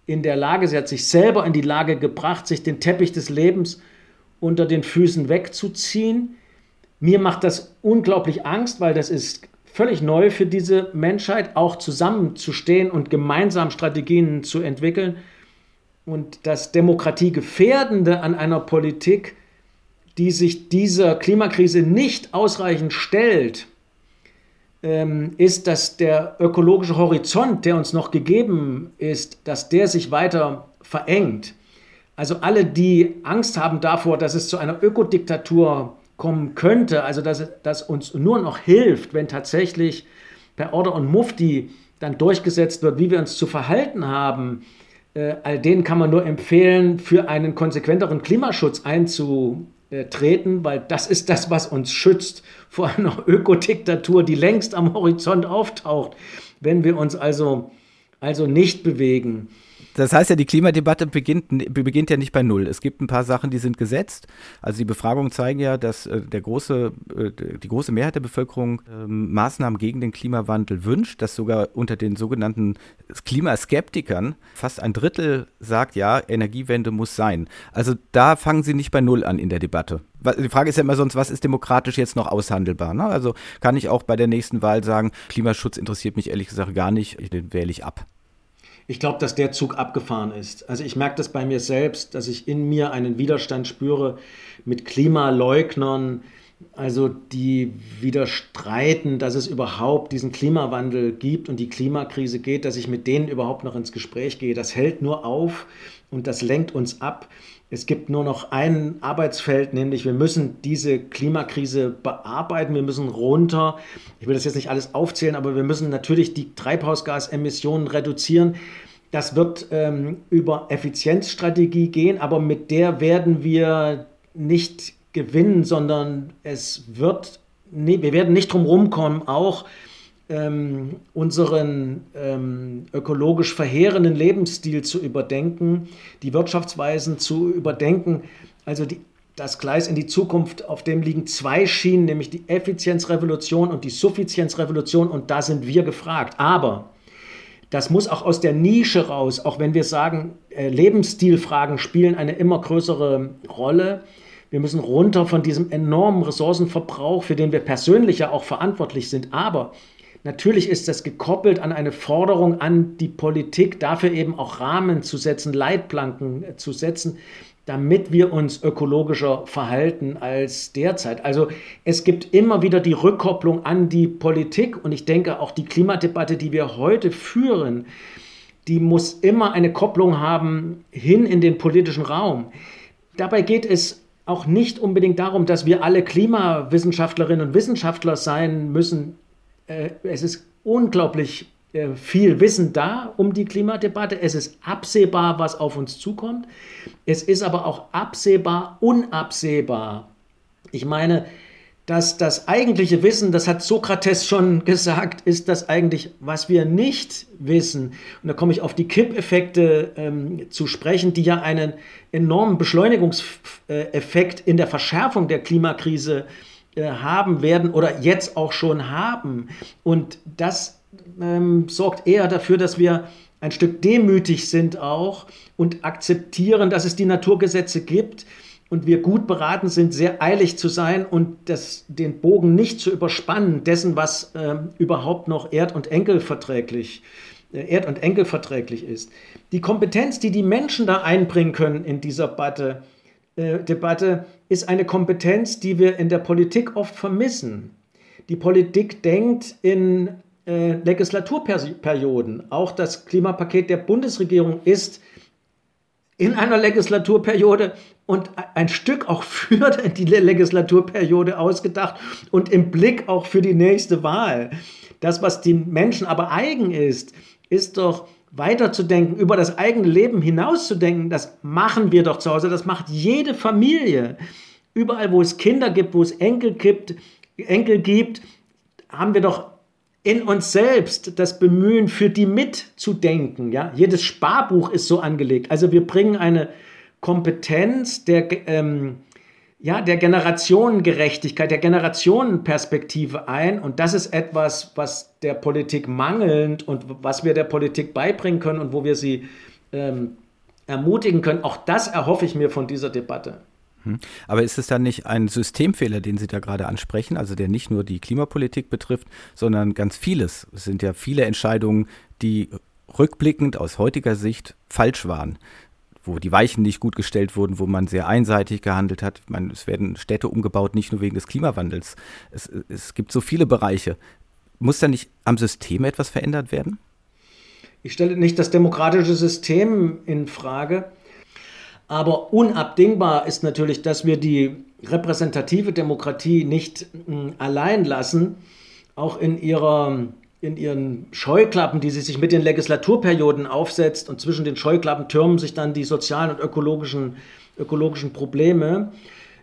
in der Lage, sie hat sich selber in die Lage gebracht, sich den Teppich des Lebens unter den Füßen wegzuziehen. Mir macht das unglaublich Angst, weil das ist völlig neu für diese Menschheit, auch zusammenzustehen und gemeinsam Strategien zu entwickeln. Und das Demokratiegefährdende an einer Politik die sich dieser Klimakrise nicht ausreichend stellt, ähm, ist, dass der ökologische Horizont, der uns noch gegeben ist, dass der sich weiter verengt. Also alle, die Angst haben davor, dass es zu einer Ökodiktatur kommen könnte, also dass, dass uns nur noch hilft, wenn tatsächlich per Order und Mufti dann durchgesetzt wird, wie wir uns zu verhalten haben, äh, all denen kann man nur empfehlen, für einen konsequenteren Klimaschutz einzu, äh, treten, weil das ist das, was uns schützt vor einer Ökodiktatur, die längst am Horizont auftaucht, wenn wir uns also, also nicht bewegen. Das heißt ja, die Klimadebatte beginnt, beginnt ja nicht bei Null. Es gibt ein paar Sachen, die sind gesetzt. Also die Befragungen zeigen ja, dass äh, der große, äh, die große Mehrheit der Bevölkerung äh, Maßnahmen gegen den Klimawandel wünscht, dass sogar unter den sogenannten Klimaskeptikern fast ein Drittel sagt, ja, Energiewende muss sein. Also da fangen Sie nicht bei Null an in der Debatte. Die Frage ist ja immer sonst, was ist demokratisch jetzt noch aushandelbar? Ne? Also kann ich auch bei der nächsten Wahl sagen, Klimaschutz interessiert mich ehrlich gesagt gar nicht, den wähle ich ab. Ich glaube, dass der Zug abgefahren ist. Also ich merke das bei mir selbst, dass ich in mir einen Widerstand spüre mit Klimaleugnern, also die widerstreiten, dass es überhaupt diesen Klimawandel gibt und die Klimakrise geht, dass ich mit denen überhaupt noch ins Gespräch gehe. Das hält nur auf und das lenkt uns ab. Es gibt nur noch ein Arbeitsfeld, nämlich wir müssen diese Klimakrise bearbeiten, wir müssen runter. Ich will das jetzt nicht alles aufzählen, aber wir müssen natürlich die Treibhausgasemissionen reduzieren. Das wird ähm, über Effizienzstrategie gehen, aber mit der werden wir nicht gewinnen, sondern es wird, nee, wir werden nicht drum rumkommen, auch ähm, unseren ähm, ökologisch verheerenden Lebensstil zu überdenken, die Wirtschaftsweisen zu überdenken. Also die, das Gleis in die Zukunft, auf dem liegen zwei Schienen, nämlich die Effizienzrevolution und die Suffizienzrevolution und da sind wir gefragt. Aber das muss auch aus der Nische raus, auch wenn wir sagen, äh, Lebensstilfragen spielen eine immer größere Rolle. Wir müssen runter von diesem enormen Ressourcenverbrauch, für den wir persönlich ja auch verantwortlich sind. Aber Natürlich ist das gekoppelt an eine Forderung an die Politik, dafür eben auch Rahmen zu setzen, Leitplanken äh, zu setzen, damit wir uns ökologischer verhalten als derzeit. Also es gibt immer wieder die Rückkopplung an die Politik und ich denke auch die Klimadebatte, die wir heute führen, die muss immer eine Kopplung haben hin in den politischen Raum. Dabei geht es auch nicht unbedingt darum, dass wir alle Klimawissenschaftlerinnen und Wissenschaftler sein müssen äh, es ist unglaublich äh, viel Wissen da um die Klimadebatte. Es ist absehbar, was auf uns zukommt. Es ist aber auch absehbar, unabsehbar. Ich meine, dass das eigentliche Wissen, das hat Sokrates schon gesagt, ist das eigentlich, was wir nicht wissen. Und da komme ich auf die Kippeffekte ähm, zu sprechen, die ja einen enormen Beschleunigungseffekt in der Verschärfung der Klimakrise äh, haben werden oder jetzt auch schon haben. Und das ähm, sorgt eher dafür, dass wir ein Stück demütig sind auch und akzeptieren, dass es die Naturgesetze gibt und wir gut beraten sind, sehr eilig zu sein und das, den Bogen nicht zu überspannen dessen, was äh, überhaupt noch erd- und enkelverträglich äh, erd- und enkelverträglich ist. Die Kompetenz, die die Menschen da einbringen können in dieser Debatte, äh, Debatte ist eine Kompetenz, die wir in der Politik oft vermissen. Die Politik denkt in äh, Legislaturperioden. Auch das Klimapaket der Bundesregierung ist in einer Legislaturperiode und ein Stück auch für die Legislaturperiode ausgedacht und im Blick auch für die nächste Wahl. Das, was den Menschen aber eigen ist, ist doch weiterzudenken, über das eigene Leben hinauszudenken, das machen wir doch zu Hause, das macht jede Familie. Überall, wo es Kinder gibt, wo es Enkel gibt, Enkel gibt, haben wir doch in uns selbst das Bemühen, für die mitzudenken. Ja? Jedes Sparbuch ist so angelegt. Also wir bringen eine Kompetenz der ähm, ja, der Generationengerechtigkeit, der Generationenperspektive ein. Und das ist etwas, was der Politik mangelnd und was wir der Politik beibringen können und wo wir sie ähm, ermutigen können. Auch das erhoffe ich mir von dieser Debatte. Hm. Aber ist es dann nicht ein Systemfehler, den Sie da gerade ansprechen, also der nicht nur die Klimapolitik betrifft, sondern ganz vieles? Es sind ja viele Entscheidungen, die rückblickend aus heutiger Sicht falsch waren wo die Weichen nicht gut gestellt wurden, wo man sehr einseitig gehandelt hat. Meine, es werden Städte umgebaut, nicht nur wegen des Klimawandels. Es, es gibt so viele Bereiche. Muss da nicht am System etwas verändert werden? Ich stelle nicht das demokratische System in Frage, aber unabdingbar ist natürlich, dass wir die repräsentative Demokratie nicht hm, allein lassen, auch in ihrer in ihren Scheuklappen, die sie sich mit den Legislaturperioden aufsetzt und zwischen den Scheuklappen türmen sich dann die sozialen und ökologischen, ökologischen Probleme,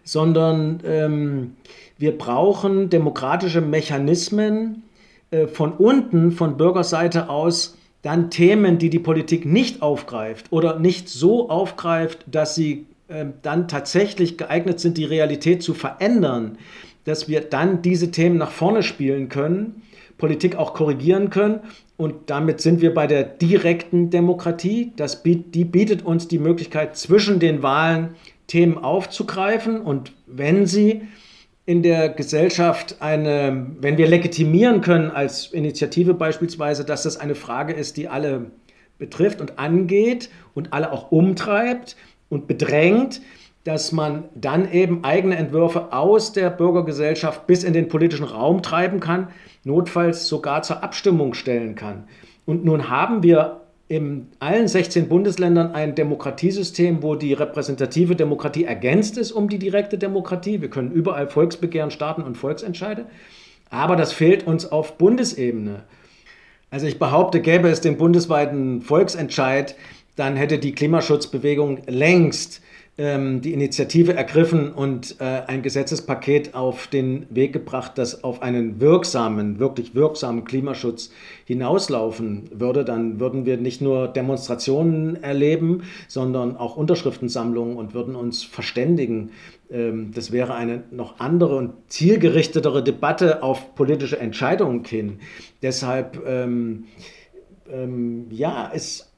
sondern ähm, wir brauchen demokratische Mechanismen äh, von unten, von Bürgerseite aus, dann Themen, die die Politik nicht aufgreift oder nicht so aufgreift, dass sie äh, dann tatsächlich geeignet sind, die Realität zu verändern, dass wir dann diese Themen nach vorne spielen können, Politik auch korrigieren können. Und damit sind wir bei der direkten Demokratie. Das, die bietet uns die Möglichkeit, zwischen den Wahlen Themen aufzugreifen. Und wenn sie in der Gesellschaft eine, wenn wir legitimieren können als Initiative beispielsweise, dass das eine Frage ist, die alle betrifft und angeht und alle auch umtreibt und bedrängt, dass man dann eben eigene Entwürfe aus der Bürgergesellschaft bis in den politischen Raum treiben kann, notfalls sogar zur Abstimmung stellen kann. Und nun haben wir in allen 16 Bundesländern ein Demokratiesystem, wo die repräsentative Demokratie ergänzt ist um die direkte Demokratie. Wir können überall Volksbegehren starten und Volksentscheide. Aber das fehlt uns auf Bundesebene. Also ich behaupte, gäbe es den bundesweiten Volksentscheid, dann hätte die Klimaschutzbewegung längst die Initiative ergriffen und äh, ein Gesetzespaket auf den Weg gebracht, das auf einen wirksamen, wirklich wirksamen Klimaschutz hinauslaufen würde, dann würden wir nicht nur Demonstrationen erleben, sondern auch Unterschriftensammlungen und würden uns verständigen. Ähm, das wäre eine noch andere und zielgerichtetere Debatte auf politische Entscheidungen hin. Deshalb, ähm, ähm, ja, es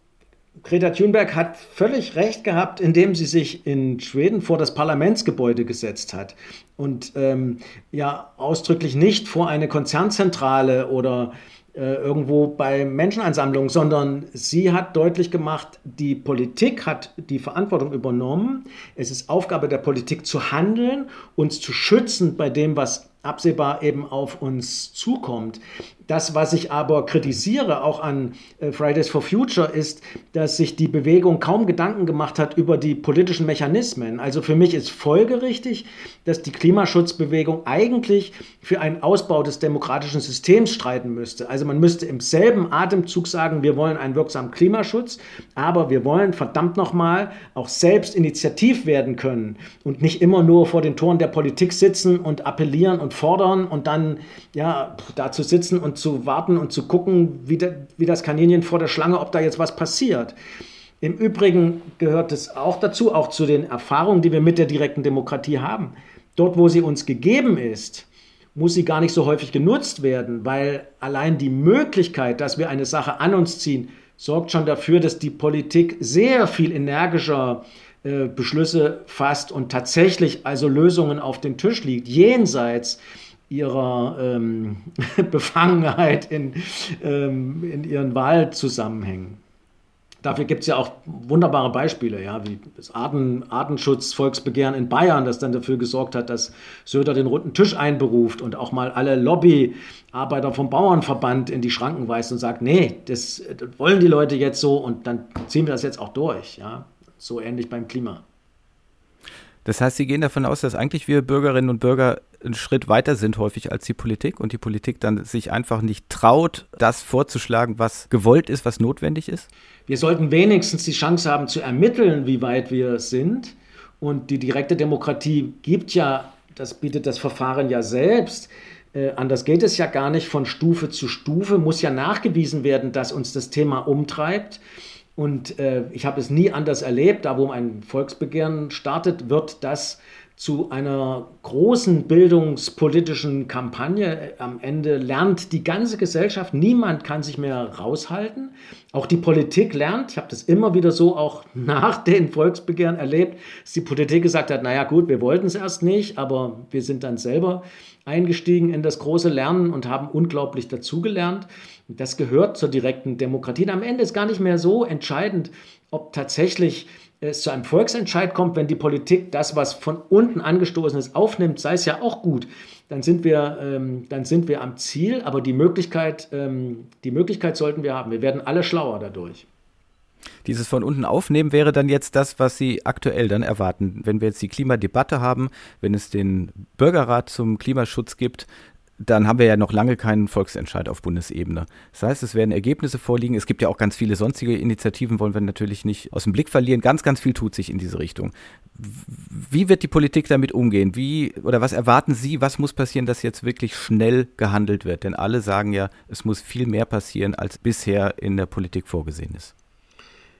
Greta Thunberg hat völlig recht gehabt, indem sie sich in Schweden vor das Parlamentsgebäude gesetzt hat und ähm, ja ausdrücklich nicht vor eine Konzernzentrale oder äh, irgendwo bei Menschenansammlungen, sondern sie hat deutlich gemacht, die Politik hat die Verantwortung übernommen. Es ist Aufgabe der Politik zu handeln, uns zu schützen bei dem, was absehbar eben auf uns zukommt. Das, was ich aber kritisiere, auch an äh, Fridays for Future, ist, dass sich die Bewegung kaum Gedanken gemacht hat über die politischen Mechanismen. Also für mich ist folgerichtig, dass die Klimaschutzbewegung eigentlich für einen Ausbau des demokratischen Systems streiten müsste. Also man müsste im selben Atemzug sagen, wir wollen einen wirksamen Klimaschutz, aber wir wollen verdammt nochmal auch selbst initiativ werden können und nicht immer nur vor den Toren der Politik sitzen und appellieren und fordern und dann ja dazu sitzen und zu warten und zu gucken, wie, de, wie das Kaninchen vor der Schlange, ob da jetzt was passiert. Im Übrigen gehört es auch dazu, auch zu den Erfahrungen, die wir mit der direkten Demokratie haben. Dort, wo sie uns gegeben ist, muss sie gar nicht so häufig genutzt werden, weil allein die Möglichkeit, dass wir eine Sache an uns ziehen, sorgt schon dafür, dass die Politik sehr viel energischer äh, Beschlüsse fasst und tatsächlich also Lösungen auf den Tisch liegt, jenseits ihrer ähm, Befangenheit in, ähm, in ihren Wahlzusammenhängen. Dafür gibt es ja auch wunderbare Beispiele, ja, wie das Arten, Artenschutz-Volksbegehren in Bayern, das dann dafür gesorgt hat, dass Söder den runden Tisch einberuft und auch mal alle Lobbyarbeiter vom Bauernverband in die Schranken weist und sagt, nee, das, das wollen die Leute jetzt so und dann ziehen wir das jetzt auch durch. Ja. So ähnlich beim Klima. Das heißt, Sie gehen davon aus, dass eigentlich wir Bürgerinnen und Bürger einen Schritt weiter sind häufig als die Politik und die Politik dann sich einfach nicht traut, das vorzuschlagen, was gewollt ist, was notwendig ist? Wir sollten wenigstens die Chance haben zu ermitteln, wie weit wir sind. Und die direkte Demokratie gibt ja, das bietet das Verfahren ja selbst, äh, anders geht es ja gar nicht von Stufe zu Stufe, muss ja nachgewiesen werden, dass uns das Thema umtreibt. Und äh, ich habe es nie anders erlebt, da wo ein Volksbegehren startet, wird das zu einer großen bildungspolitischen Kampagne. Am Ende lernt die ganze Gesellschaft, niemand kann sich mehr raushalten. Auch die Politik lernt, ich habe das immer wieder so auch nach den Volksbegehren erlebt, dass die Politik gesagt hat, naja gut, wir wollten es erst nicht, aber wir sind dann selber eingestiegen in das große Lernen und haben unglaublich dazugelernt. Das gehört zur direkten Demokratie. Und am Ende ist gar nicht mehr so entscheidend, ob tatsächlich es zu einem Volksentscheid kommt, wenn die Politik das, was von unten angestoßen ist, aufnimmt, sei es ja auch gut, dann sind wir, ähm, dann sind wir am Ziel, aber die Möglichkeit, ähm, die Möglichkeit sollten wir haben. Wir werden alle schlauer dadurch. Dieses von unten aufnehmen wäre dann jetzt das, was Sie aktuell dann erwarten. Wenn wir jetzt die Klimadebatte haben, wenn es den Bürgerrat zum Klimaschutz gibt, dann haben wir ja noch lange keinen Volksentscheid auf Bundesebene. Das heißt, es werden Ergebnisse vorliegen. Es gibt ja auch ganz viele sonstige Initiativen, wollen wir natürlich nicht aus dem Blick verlieren. Ganz, ganz viel tut sich in diese Richtung. Wie wird die Politik damit umgehen? Wie oder was erwarten Sie? Was muss passieren, dass jetzt wirklich schnell gehandelt wird? Denn alle sagen ja, es muss viel mehr passieren, als bisher in der Politik vorgesehen ist.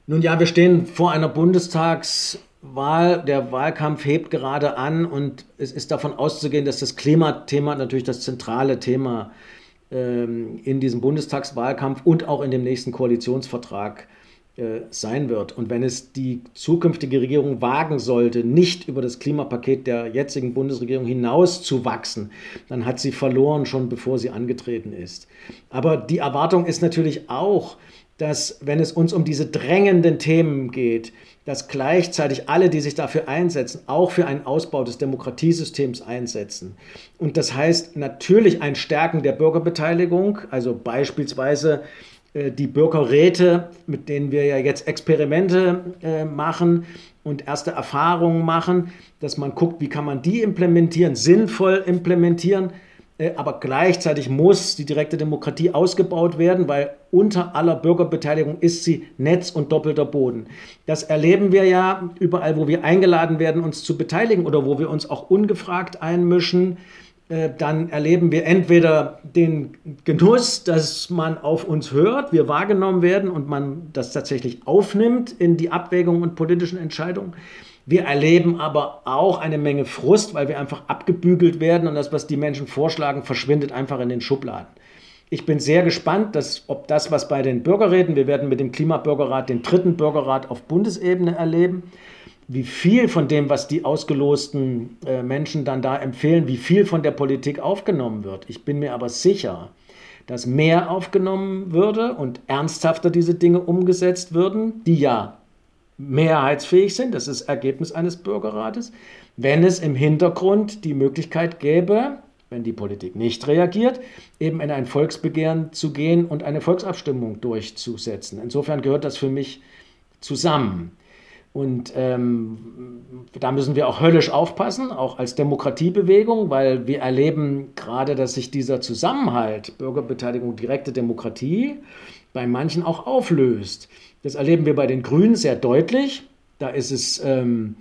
Nun ja, wir stehen vor einer Bundestagswahl. Der Wahlkampf hebt gerade an und es ist davon auszugehen, dass das Klimathema natürlich das zentrale Thema ähm, in diesem Bundestagswahlkampf und auch in dem nächsten Koalitionsvertrag äh, sein wird. Und wenn es die zukünftige Regierung wagen sollte, nicht über das Klimapaket der jetzigen Bundesregierung hinaus zu wachsen, dann hat sie verloren, schon bevor sie angetreten ist. Aber die Erwartung ist natürlich auch, dass wenn es uns um diese drängenden Themen geht, dass gleichzeitig alle, die sich dafür einsetzen, auch für einen Ausbau des Demokratiesystems einsetzen. Und das heißt natürlich ein Stärken der Bürgerbeteiligung, also beispielsweise äh, die Bürgerräte, mit denen wir ja jetzt Experimente äh, machen und erste Erfahrungen machen, dass man guckt, wie kann man die implementieren, sinnvoll implementieren aber gleichzeitig muss die direkte Demokratie ausgebaut werden, weil unter aller Bürgerbeteiligung ist sie Netz und doppelter Boden. Das erleben wir ja überall, wo wir eingeladen werden, uns zu beteiligen oder wo wir uns auch ungefragt einmischen. Äh, dann erleben wir entweder den Genuss, dass man auf uns hört, wir wahrgenommen werden und man das tatsächlich aufnimmt in die Abwägungen und politischen Entscheidungen. Wir erleben aber auch eine Menge Frust, weil wir einfach abgebügelt werden und das, was die Menschen vorschlagen, verschwindet einfach in den Schubladen. Ich bin sehr gespannt, dass, ob das, was bei den Bürgerräten, wir werden mit dem Klimabürgerrat den dritten Bürgerrat auf Bundesebene erleben, wie viel von dem, was die ausgelosten äh, Menschen dann da empfehlen, wie viel von der Politik aufgenommen wird. Ich bin mir aber sicher, dass mehr aufgenommen würde und ernsthafter diese Dinge umgesetzt würden, die ja mehrheitsfähig sind, das ist Ergebnis eines Bürgerrates, wenn es im Hintergrund die Möglichkeit gäbe, wenn die Politik nicht reagiert, eben in ein Volksbegehren zu gehen und eine Volksabstimmung durchzusetzen. Insofern gehört das für mich zusammen. Und ähm, da müssen wir auch höllisch aufpassen, auch als Demokratiebewegung, weil wir erleben gerade, dass sich dieser Zusammenhalt, Bürgerbeteiligung, direkte Demokratie, bei manchen auch auflöst. Das erleben wir bei den Grünen sehr deutlich. Da ist es ähm,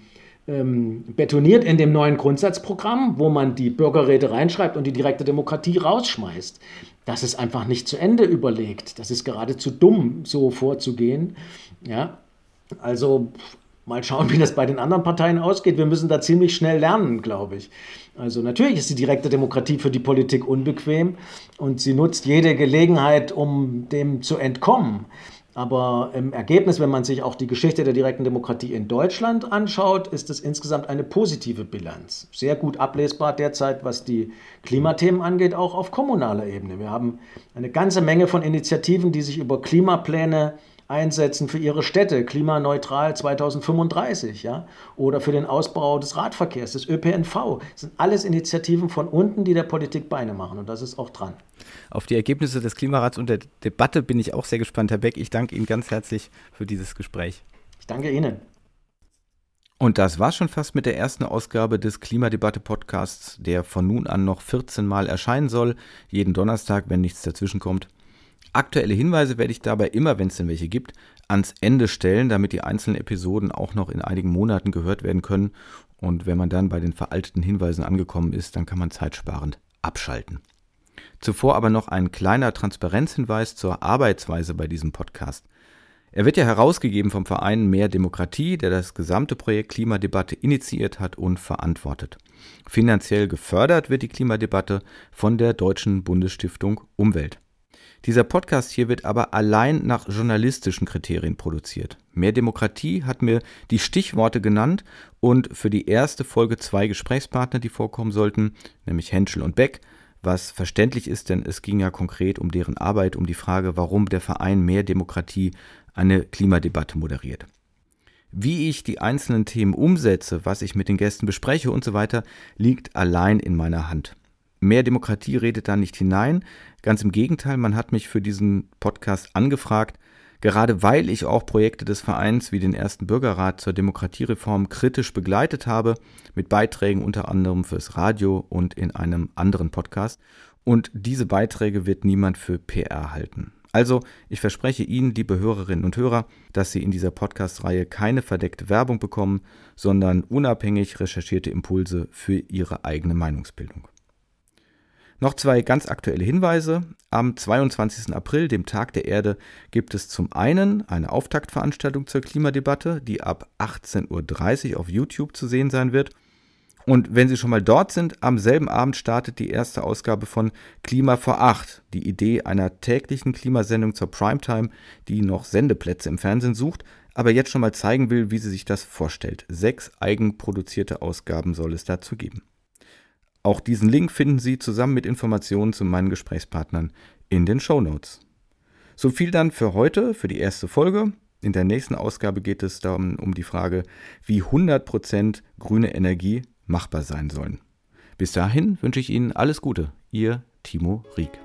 ähm, betoniert in dem neuen Grundsatzprogramm, wo man die Bürgerräte reinschreibt und die direkte Demokratie rausschmeißt. Das ist einfach nicht zu Ende überlegt. Das ist geradezu dumm, so vorzugehen. Ja, also mal schauen, wie das bei den anderen Parteien ausgeht. Wir müssen da ziemlich schnell lernen, glaube ich. Also natürlich ist die direkte Demokratie für die Politik unbequem und sie nutzt jede Gelegenheit, um dem zu entkommen. Aber im Ergebnis, wenn man sich auch die Geschichte der direkten Demokratie in Deutschland anschaut, ist es insgesamt eine positive Bilanz. Sehr gut ablesbar derzeit, was die Klimathemen angeht, auch auf kommunaler Ebene. Wir haben eine ganze Menge von Initiativen, die sich über Klimapläne einsetzen für ihre Städte, klimaneutral 2035, ja, oder für den Ausbau des Radverkehrs, des ÖPNV. Das sind alles Initiativen von unten, die der Politik Beine machen und das ist auch dran. Auf die Ergebnisse des Klimarats und der Debatte bin ich auch sehr gespannt, Herr Beck. Ich danke Ihnen ganz herzlich für dieses Gespräch. Ich danke Ihnen. Und das war schon fast mit der ersten Ausgabe des Klimadebatte-Podcasts, der von nun an noch 14 Mal erscheinen soll, jeden Donnerstag, wenn nichts dazwischen kommt. Aktuelle Hinweise werde ich dabei immer, wenn es denn welche gibt, ans Ende stellen, damit die einzelnen Episoden auch noch in einigen Monaten gehört werden können. Und wenn man dann bei den veralteten Hinweisen angekommen ist, dann kann man zeitsparend abschalten. Zuvor aber noch ein kleiner Transparenzhinweis zur Arbeitsweise bei diesem Podcast. Er wird ja herausgegeben vom Verein Mehr Demokratie, der das gesamte Projekt Klimadebatte initiiert hat und verantwortet. Finanziell gefördert wird die Klimadebatte von der Deutschen Bundesstiftung Umwelt. Dieser Podcast hier wird aber allein nach journalistischen Kriterien produziert. Mehr Demokratie hat mir die Stichworte genannt und für die erste Folge zwei Gesprächspartner, die vorkommen sollten, nämlich Henschel und Beck, was verständlich ist, denn es ging ja konkret um deren Arbeit, um die Frage, warum der Verein Mehr Demokratie eine Klimadebatte moderiert. Wie ich die einzelnen Themen umsetze, was ich mit den Gästen bespreche und so weiter, liegt allein in meiner Hand. Mehr Demokratie redet da nicht hinein. Ganz im Gegenteil, man hat mich für diesen Podcast angefragt, gerade weil ich auch Projekte des Vereins wie den ersten Bürgerrat zur Demokratiereform kritisch begleitet habe, mit Beiträgen unter anderem fürs Radio und in einem anderen Podcast. und diese Beiträge wird niemand für PR halten. Also, ich verspreche Ihnen, liebe Hörerinnen und Hörer, dass Sie in dieser Podcast-Reihe keine verdeckte Werbung bekommen, sondern unabhängig recherchierte Impulse für Ihre eigene Meinungsbildung. Noch zwei ganz aktuelle Hinweise. Am 22. April, dem Tag der Erde, gibt es zum einen eine Auftaktveranstaltung zur Klimadebatte, die ab 18.30 Uhr auf YouTube zu sehen sein wird. Und wenn Sie schon mal dort sind, am selben Abend startet die erste Ausgabe von Klima vor Acht, die Idee einer täglichen Klimasendung zur Primetime, die noch Sendeplätze im Fernsehen sucht, aber jetzt schon mal zeigen will, wie sie sich das vorstellt. Sechs eigenproduzierte Ausgaben soll es dazu geben. Auch diesen Link finden Sie zusammen mit Informationen zu meinen Gesprächspartnern in den Show Notes. So viel dann für heute, für die erste Folge. In der nächsten Ausgabe geht es dann um die Frage, wie 100% grüne Energie machbar sein sollen. Bis dahin wünsche ich Ihnen alles Gute. Ihr Timo Rieck.